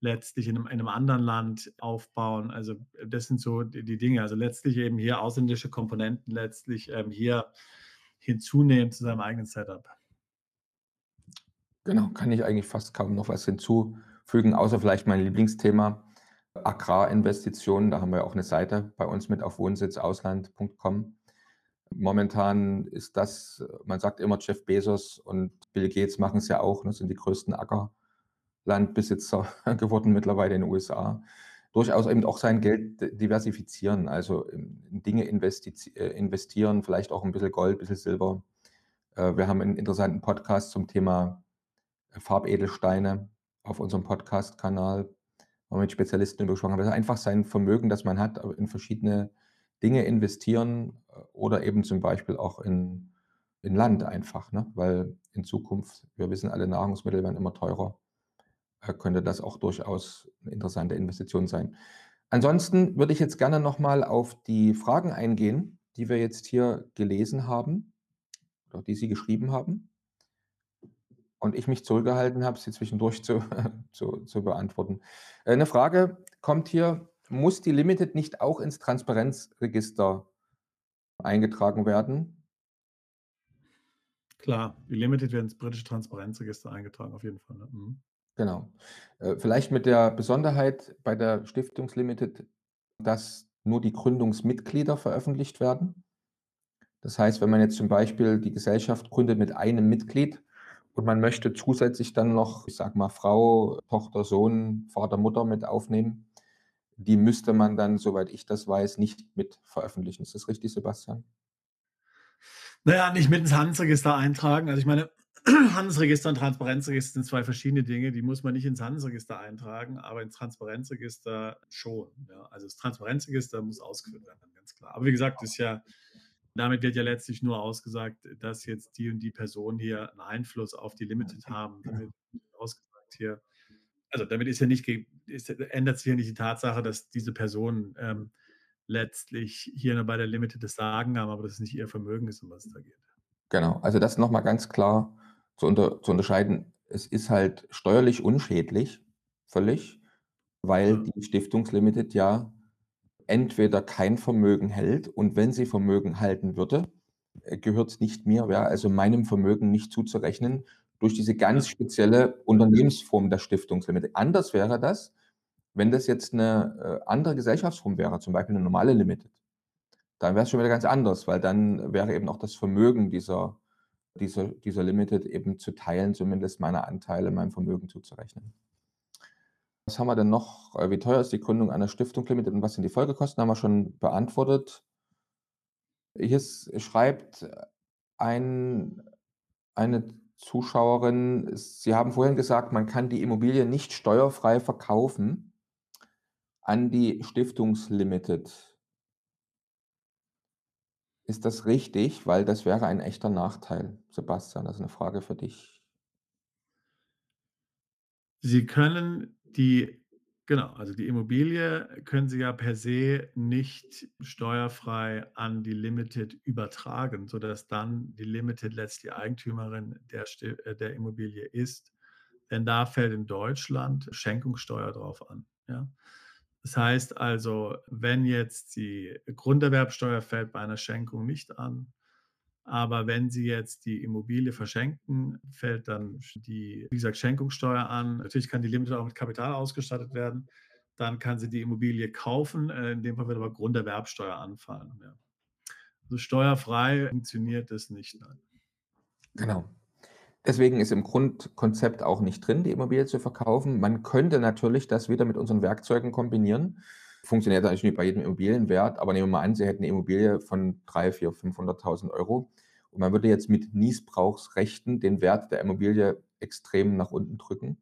letztlich in 'nem in 'nem anderen Land aufbauen. Also, das sind so die die Dinge. Also, letztlich eben hier ausländische Komponenten letztlich, ähm, hier hinzunehmen zu seinem eigenen Setup. Genau, kann ich eigentlich fast kaum noch was hinzufügen, außer vielleicht mein Lieblingsthema, Agrarinvestitionen. Da haben wir auch eine Seite bei uns mit auf wohnsitzausland.com. Momentan ist das, man sagt immer, Jeff Bezos und Bill Gates machen es ja auch, ne, sind die größten Ackerlandbesitzer geworden mittlerweile in den USA. Durchaus eben auch sein Geld diversifizieren, also in Dinge äh, investieren, vielleicht auch ein bisschen Gold, ein bisschen Silber. Äh, wir haben einen interessanten Podcast zum Thema Farbedelsteine auf unserem Podcast-Kanal, wir mit Spezialisten haben. Das ist einfach sein Vermögen, das man hat, in verschiedene Dinge investieren äh, oder eben zum Beispiel auch in, in Land einfach, ne? weil in Zukunft, wir wissen alle, Nahrungsmittel werden immer teurer, äh, könnte das auch durchaus eine interessante Investition sein. Ansonsten würde ich jetzt gerne nochmal auf die Fragen eingehen, die wir jetzt hier gelesen haben oder die Sie geschrieben haben und ich mich zurückgehalten habe, sie zwischendurch zu, zu, zu beantworten. Äh, eine Frage kommt hier, muss die Limited nicht auch ins Transparenzregister eingetragen werden? Klar, die Limited werden ins britische Transparenzregister eingetragen, auf jeden Fall. Ne? Mhm. Genau. Äh, vielleicht mit der Besonderheit bei der Stiftungslimited, dass nur die Gründungsmitglieder veröffentlicht werden. Das heißt, wenn man jetzt zum Beispiel die Gesellschaft gründet mit einem Mitglied und man möchte zusätzlich dann noch, ich sag mal, Frau, Tochter, Sohn, Vater, Mutter mit aufnehmen, die müsste man dann, soweit ich das weiß, nicht mit veröffentlichen. Ist das richtig, Sebastian? Naja, nicht mit ins Handelsregister eintragen. Also ich meine, Handelsregister und Transparenzregister sind zwei verschiedene Dinge. Die muss man nicht ins Handelsregister eintragen, aber ins Transparenzregister schon. Ja. Also das Transparenzregister muss ausgeführt werden, ganz klar. Aber wie gesagt, ist ja, damit wird ja letztlich nur ausgesagt, dass jetzt die und die Personen hier einen Einfluss auf die Limited haben. Damit ausgesagt hier, also damit ist ja nicht, ist, ändert sich ja nicht die Tatsache, dass diese Personen ähm, letztlich hier nur bei der Limited das Sagen haben, aber dass es nicht ihr Vermögen ist, um was es da geht. Genau, also das nochmal ganz klar zu, unter, zu unterscheiden. Es ist halt steuerlich unschädlich, völlig, weil ja. die Stiftungslimited ja entweder kein Vermögen hält und wenn sie Vermögen halten würde, äh, gehört es nicht mir, wäre also meinem Vermögen nicht zuzurechnen, durch diese ganz spezielle Unternehmensform der Stiftungslimited. Anders wäre das, wenn das jetzt eine äh, andere Gesellschaftsform wäre, zum Beispiel eine normale Limited. Dann wäre es schon wieder ganz anders, weil dann wäre eben auch das Vermögen dieser, dieser, dieser Limited eben zu teilen, zumindest meine Anteile meinem Vermögen zuzurechnen. Was haben wir denn noch? Äh, wie teuer ist die Gründung einer Stiftung Limited und was sind die Folgekosten? Haben wir schon beantwortet. Hier schreibt ein, eine Zuschauerin, Sie haben vorhin gesagt, man kann die Immobilie nicht steuerfrei verkaufen an die Stiftungslimited. Ist das richtig? Weil das wäre ein echter Nachteil. Sebastian, das ist eine Frage für dich. Sie können die Genau, also die Immobilie können Sie ja per se nicht steuerfrei an die Limited übertragen, sodass dann die Limited letztlich Eigentümerin der, äh, der Immobilie ist. Denn da fällt in Deutschland Schenkungssteuer drauf an. Ja? Das heißt also, wenn jetzt die Grunderwerbsteuer fällt bei einer Schenkung nicht an, aber wenn Sie jetzt die Immobilie verschenken, fällt dann die, wie gesagt, Schenkungssteuer an. Natürlich kann die Limited auch mit Kapital ausgestattet werden. Dann kann sie die Immobilie kaufen. Äh, in dem Fall wird aber Grunderwerbsteuer anfallen. Ja. Also steuerfrei funktioniert das nicht. Nein. Genau. Deswegen ist im Grundkonzept auch nicht drin, die Immobilie zu verkaufen. Man könnte natürlich das wieder mit unseren Werkzeugen kombinieren. Funktioniert natürlich nicht bei jedem Immobilienwert, aber nehmen wir mal an, Sie hätten eine Immobilie von 3, 4, 500.000 Euro und man würde jetzt mit Niesbrauchsrechten den Wert der Immobilie extrem nach unten drücken.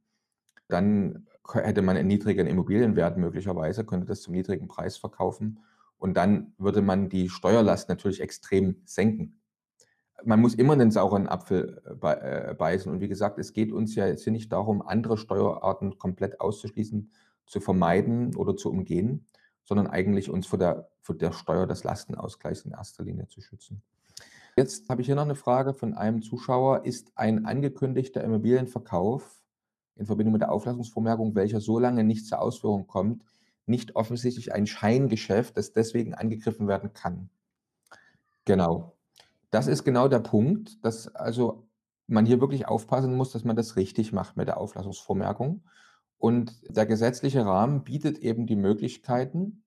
Dann hätte man einen niedrigen Immobilienwert möglicherweise, könnte das zum niedrigen Preis verkaufen und dann würde man die Steuerlast natürlich extrem senken. Man muss immer einen sauren Apfel äh, äh, beißen und wie gesagt, es geht uns ja jetzt hier nicht darum, andere Steuerarten komplett auszuschließen, zu vermeiden oder zu umgehen, sondern eigentlich uns vor der, vor der Steuer des Lastenausgleichs in erster Linie zu schützen. Jetzt habe ich hier noch eine Frage von einem Zuschauer. Ist ein angekündigter Immobilienverkauf in Verbindung mit der Auflassungsvormerkung, welcher so lange nicht zur Ausführung kommt, nicht offensichtlich ein Scheingeschäft, das deswegen angegriffen werden kann? Genau. Das ist genau der Punkt, dass also man hier wirklich aufpassen muss, dass man das richtig macht mit der Auflassungsvormerkung. Und der gesetzliche Rahmen bietet eben die Möglichkeiten,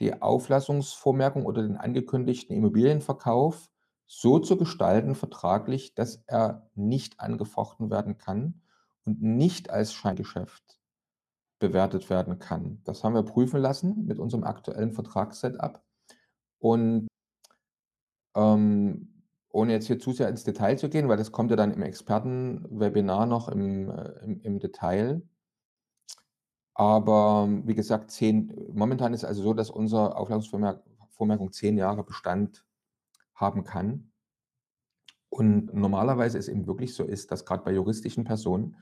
die Auflassungsvormerkung oder den angekündigten Immobilienverkauf so zu gestalten vertraglich, dass er nicht angefochten werden kann und nicht als Scheingeschäft bewertet werden kann. Das haben wir prüfen lassen mit unserem aktuellen Vertragssetup. Und ähm, ohne jetzt hier zu sehr ins Detail zu gehen, weil das kommt ja dann im Expertenwebinar noch im, äh, im, im Detail. Aber wie gesagt, zehn, momentan ist es also so, dass unsere Auflassungsvormerkung zehn Jahre Bestand haben kann. Und normalerweise ist eben wirklich so ist, dass gerade bei juristischen Personen,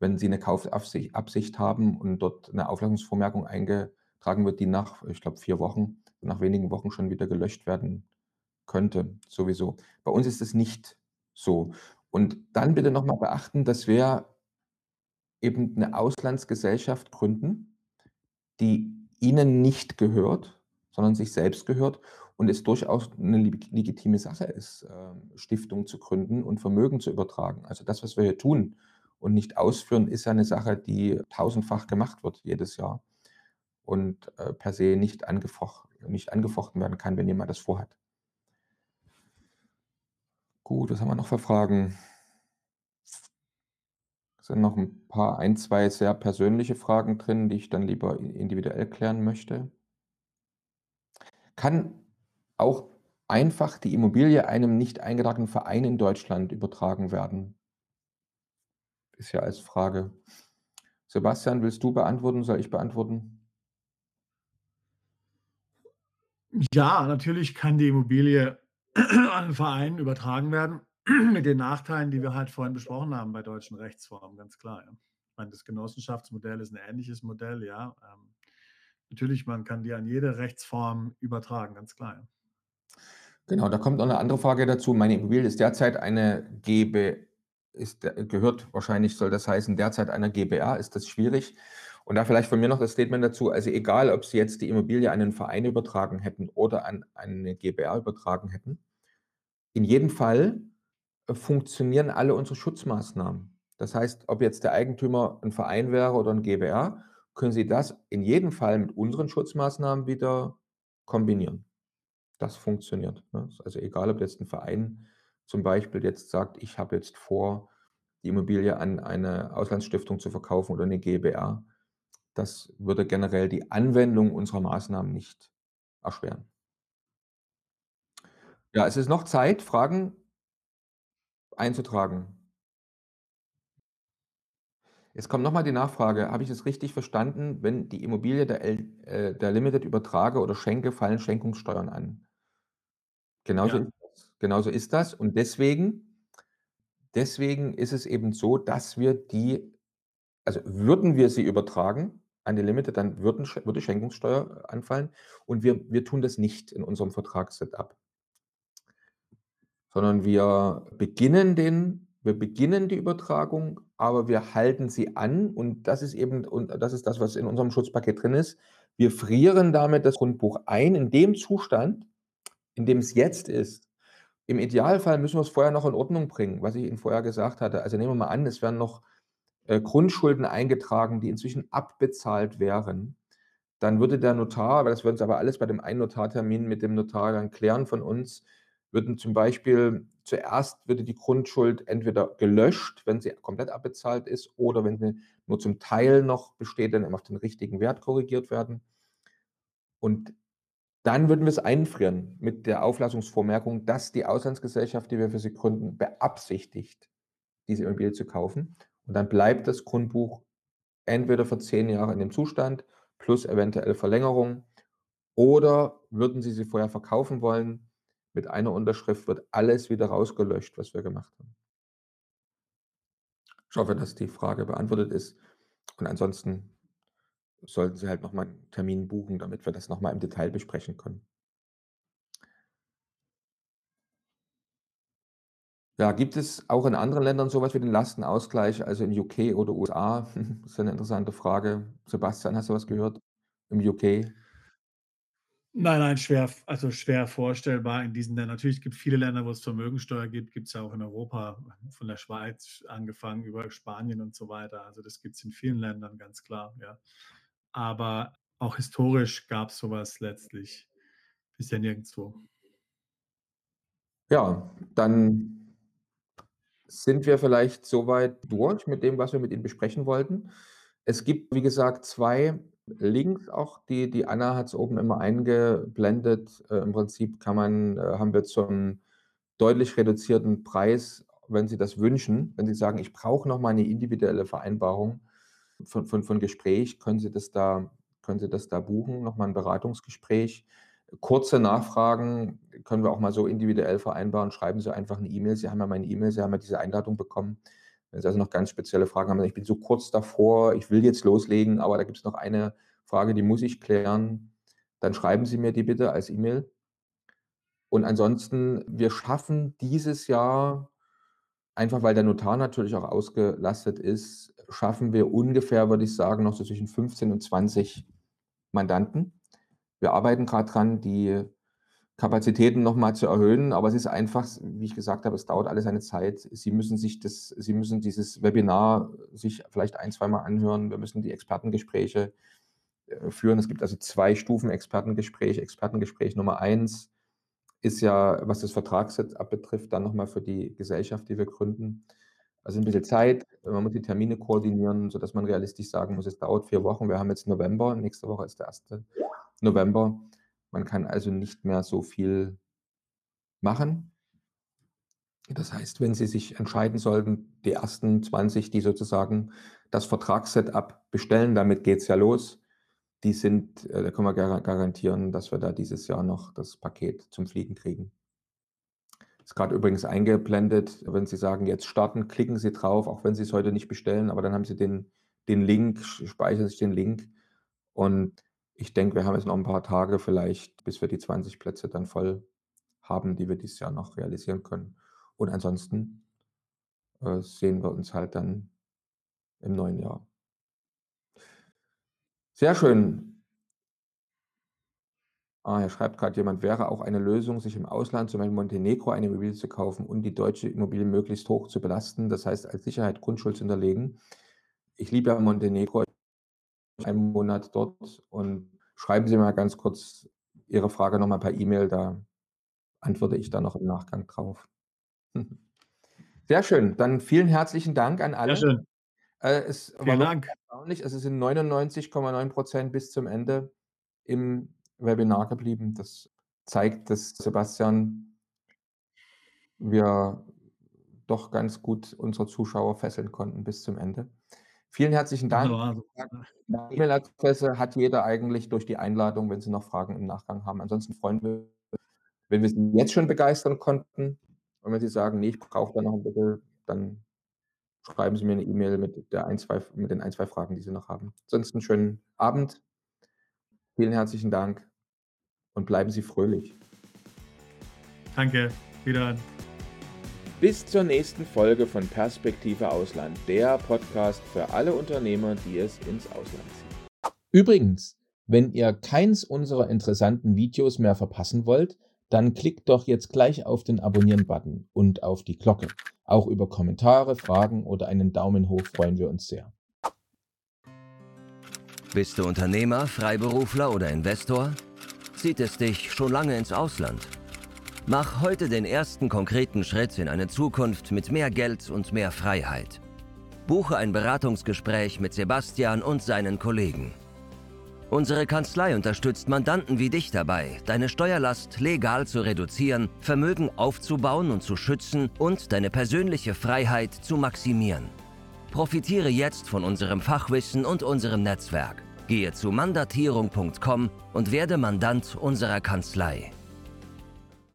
wenn sie eine Kaufabsicht Absicht haben und dort eine Auflassungsvormerkung eingetragen wird, die nach, ich glaube, vier Wochen, nach wenigen Wochen schon wieder gelöscht werden könnte, sowieso. Bei uns ist es nicht so. Und dann bitte nochmal beachten, dass wir eben eine Auslandsgesellschaft gründen, die Ihnen nicht gehört, sondern sich selbst gehört und es durchaus eine legitime Sache ist, ähm, Stiftung zu gründen und Vermögen zu übertragen. Also das, was wir hier tun und nicht ausführen, ist ja eine Sache, die tausendfach gemacht wird jedes Jahr und äh, per se nicht, angefoch nicht angefochten werden kann, wenn jemand das vorhat. Gut, was haben wir noch für Fragen? Sind noch ein paar, ein, zwei sehr persönliche Fragen drin, die ich dann lieber individuell klären möchte. Kann auch einfach die Immobilie einem nicht eingetragenen Verein in Deutschland übertragen werden? Ist ja als Frage. Sebastian, willst du beantworten? Soll ich beantworten? Ja, natürlich kann die Immobilie an den Verein übertragen werden, mit den Nachteilen, die wir halt vorhin besprochen haben bei deutschen Rechtsformen, ganz klar. Ja. Ich meine, das Genossenschaftsmodell ist ein ähnliches Modell, ja. Ähm, natürlich, man kann die an jede Rechtsform übertragen, ganz klar. Ja. Genau, da kommt noch eine andere Frage dazu. Meine Immobilie ist derzeit eine GB, ist, gehört wahrscheinlich, soll das heißen, derzeit einer GBR. Ist das schwierig? Und da vielleicht von mir noch das Statement dazu. Also egal, ob Sie jetzt die Immobilie an einen Verein übertragen hätten oder an eine GBR übertragen hätten, in jedem Fall funktionieren alle unsere Schutzmaßnahmen. Das heißt, ob jetzt der Eigentümer ein Verein wäre oder ein GBR, können Sie das in jedem Fall mit unseren Schutzmaßnahmen wieder kombinieren. Das funktioniert. Ne? Also egal, ob jetzt ein Verein zum Beispiel jetzt sagt, ich habe jetzt vor, die Immobilie an eine Auslandsstiftung zu verkaufen oder eine GBR, das würde generell die Anwendung unserer Maßnahmen nicht erschweren. Ja, es ist noch Zeit, Fragen einzutragen. Jetzt kommt nochmal die Nachfrage, habe ich es richtig verstanden, wenn die Immobilie der, L, äh, der Limited übertrage oder schenke, fallen Schenkungssteuern an? Genauso Ja. ist das. Genauso ist das. Und deswegen, deswegen ist es eben so, dass wir die, also würden wir sie übertragen an die Limited, dann würden, würde Schenkungssteuer anfallen. Und wir, wir tun das nicht in unserem Vertragssetup sondern wir beginnen den wir beginnen die Übertragung, aber wir halten sie an und das ist eben und das ist das, was in unserem Schutzpaket drin ist. Wir frieren damit das Grundbuch ein in dem Zustand, in dem es jetzt ist. Im Idealfall müssen wir es vorher noch in Ordnung bringen, was ich Ihnen vorher gesagt hatte. Also nehmen wir mal an, es werden noch äh, Grundschulden eingetragen, die inzwischen abbezahlt wären. Dann würde der Notar, weil das würden Sie aber alles bei dem einen Notartermin mit dem Notar dann klären von uns, würden zum Beispiel zuerst würde die Grundschuld entweder gelöscht, wenn sie komplett abbezahlt ist, oder wenn sie nur zum Teil noch besteht, dann auf den richtigen Wert korrigiert werden. Und dann würden wir es einfrieren mit der Auflassungsvormerkung, dass die Auslandsgesellschaft, die wir für sie gründen, beabsichtigt, diese Immobilie zu kaufen. Und dann bleibt das Grundbuch entweder für zehn Jahre in dem Zustand plus eventuell Verlängerung oder würden Sie sie vorher verkaufen wollen, mit einer Unterschrift wird alles wieder rausgelöscht, was wir gemacht haben. Ich hoffe, dass die Frage beantwortet ist. Und ansonsten sollten Sie halt nochmal einen Termin buchen, damit wir das nochmal im Detail besprechen können. Ja, gibt es auch in anderen Ländern sowas wie den Lastenausgleich, also in UK oder USA? Das ist eine interessante Frage. Sebastian, hast du was gehört? Im UK? Nein, nein, schwer, also schwer vorstellbar in diesen Ländern. Natürlich gibt es viele Länder, wo es Vermögensteuer gibt, gibt es ja auch in Europa, von der Schweiz angefangen über Spanien und so weiter. Also das gibt es in vielen Ländern, ganz klar, ja. Aber auch historisch gab es sowas letztlich bisher nirgendwo. Ja, dann sind wir vielleicht soweit durch mit dem, was wir mit Ihnen besprechen wollten. Es gibt, wie gesagt, zwei Links auch, die die Anna hat es oben immer eingeblendet. Äh, Im Prinzip kann man äh, haben wir zum deutlich reduzierten Preis, wenn Sie das wünschen, wenn Sie sagen: „Ich brauche noch mal 'ne individuelle Vereinbarung von von von Gespräch“, können Sie das da können Sie das da buchen, noch mal 'n Beratungsgespräch. Kurze Nachfragen können wir auch mal so individuell vereinbaren. Schreiben Sie einfach 'ne E-Mail. Sie haben ja meine E-Mail, Sie haben ja diese Einladung bekommen. Wenn Sie also noch ganz spezielle Fragen haben: „Ich bin so kurz davor, ich will jetzt loslegen, aber da gibt's noch eine Frage, die muss ich klären“, dann schreiben Sie mir die bitte als E-Mail. Und ansonsten, wir schaffen dieses Jahr einfach weil der Notar natürlich auch ausgelastet ist, schaffen wir ungefähr, würde ich sagen, noch so zwischen 15 und 20 Mandanten. Wir arbeiten grad dran, die Kapazitäten noch mal zu erhöhen, aber es ist einfach, wie ich gesagt habe, es dauert alles seine Zeit. Sie müssen sich das Sie müssen dieses Webinar sich vielleicht ein zweimal anhören. Wir müssen die Expertengespräche, äh, führen. Es gibt also 2 Stufen Expertengespräch. Expertengespräch Nummer 1 ist ja, was das Vertrags-Setup betrifft, dann noch mal für die Gesellschaft, die wir gründen. Also 'n bisschen Zeit, man muss die Termine koordinieren, sodass man realistisch sagen muss, es dauert 4 Wochen. Wir haben jetzt November, nächste Woche ist der 1. November. Man kann also nicht mehr so viel machen. Das heißt, wenn Sie sich entscheiden sollten, die ersten 20, die sozusagen das Vertrags-Setup bestellen, damit geht's ja los, die sind äh, da können wir gara garantieren, dass wir da dieses Jahr noch das Paket zum Fliegen kriegen. Ist grad übrigens eingeblendet. Wenn Sie sagen: „Jetzt starten“, klicken Sie drauf, auch wenn Sie es heute nicht bestellen, aber dann haben Sie den den Link, speichern sich den Link. Und ich denke, wir haben jetzt noch 'n paar Tage vielleicht, bis wir die 20 Plätze dann voll haben, die wir dieses Jahr noch realisieren können. Und ansonsten, äh, sehen wir uns halt dann im neuen Jahr. Sehr schön. Ah, hier schreibt grad jemand: „Wäre auch eine Lösung, sich im Ausland, zum Beispiel Montenegro, eine Immobilie zu kaufen und die deutsche Immobilie möglichst hoch zu belasten, das heißt, als Sicherheit Grundschuld zu hinterlegen?“ Ich liebe ja Montenegro. Einen Monat dort und schreiben Sie mal ganz kurz Ihre Frage noch mal per E-Mail, da antworte ich dann noch im Nachgang drauf. Sehr schön, dann vielen herzlichen Dank an Sehr alle. schön. Äh, es Vielen Dank. erstaunlich. Es sind 99,9 % bis zum Ende im Webinar geblieben. Das zeigt, dass Sebastian wir doch ganz gut unsere Zuschauer fesseln konnten bis zum Ende. Vielen herzlichen Dank. Meine E-Mail-Adresse hat jeder eigentlich durch die Einladung, wenn Sie noch Fragen im Nachgang haben. Ansonsten freuen wir wenn wir Sie jetzt schon begeistern konnten. Und wenn Sie sagen: „Ne, ich brauche da noch 'n bisschen“, dann schreiben Sie mir 'ne E-Mail mit der 1, 2 F mit den 1, 2 Fragen, die Sie noch haben. Ansonsten schönen Abend. Vielen herzlichen Dank und bleiben Sie fröhlich. Danke. Wiederhören. Bis zur nächsten Folge von Perspektive Ausland, der Podcast für alle Unternehmer, die es ins Ausland ziehen. Übrigens, wenn ihr keins unserer interessanten Videos mehr verpassen wollt, dann klickt doch jetzt gleich auf den Abonnieren-Button und auf die Glocke. Auch über Kommentare, Fragen oder einen Daumen hoch freuen wir uns sehr. Bist du Unternehmer, Freiberufler oder Investor? Zieht es dich schon lange ins Ausland? Mach heute den ersten konkreten Schritt in eine Zukunft mit mehr Geld und mehr Freiheit. Buche ein Beratungsgespräch mit Sebastian und seinen Kollegen. Unsere Kanzlei unterstützt Mandanten wie dich dabei, deine Steuerlast legal zu reduzieren, Vermögen aufzubauen und zu schützen und deine persönliche Freiheit zu maximieren. Profitiere jetzt von unserem Fachwissen und unserem Netzwerk. Gehe zu mandatierung.com und werde Mandant unserer Kanzlei.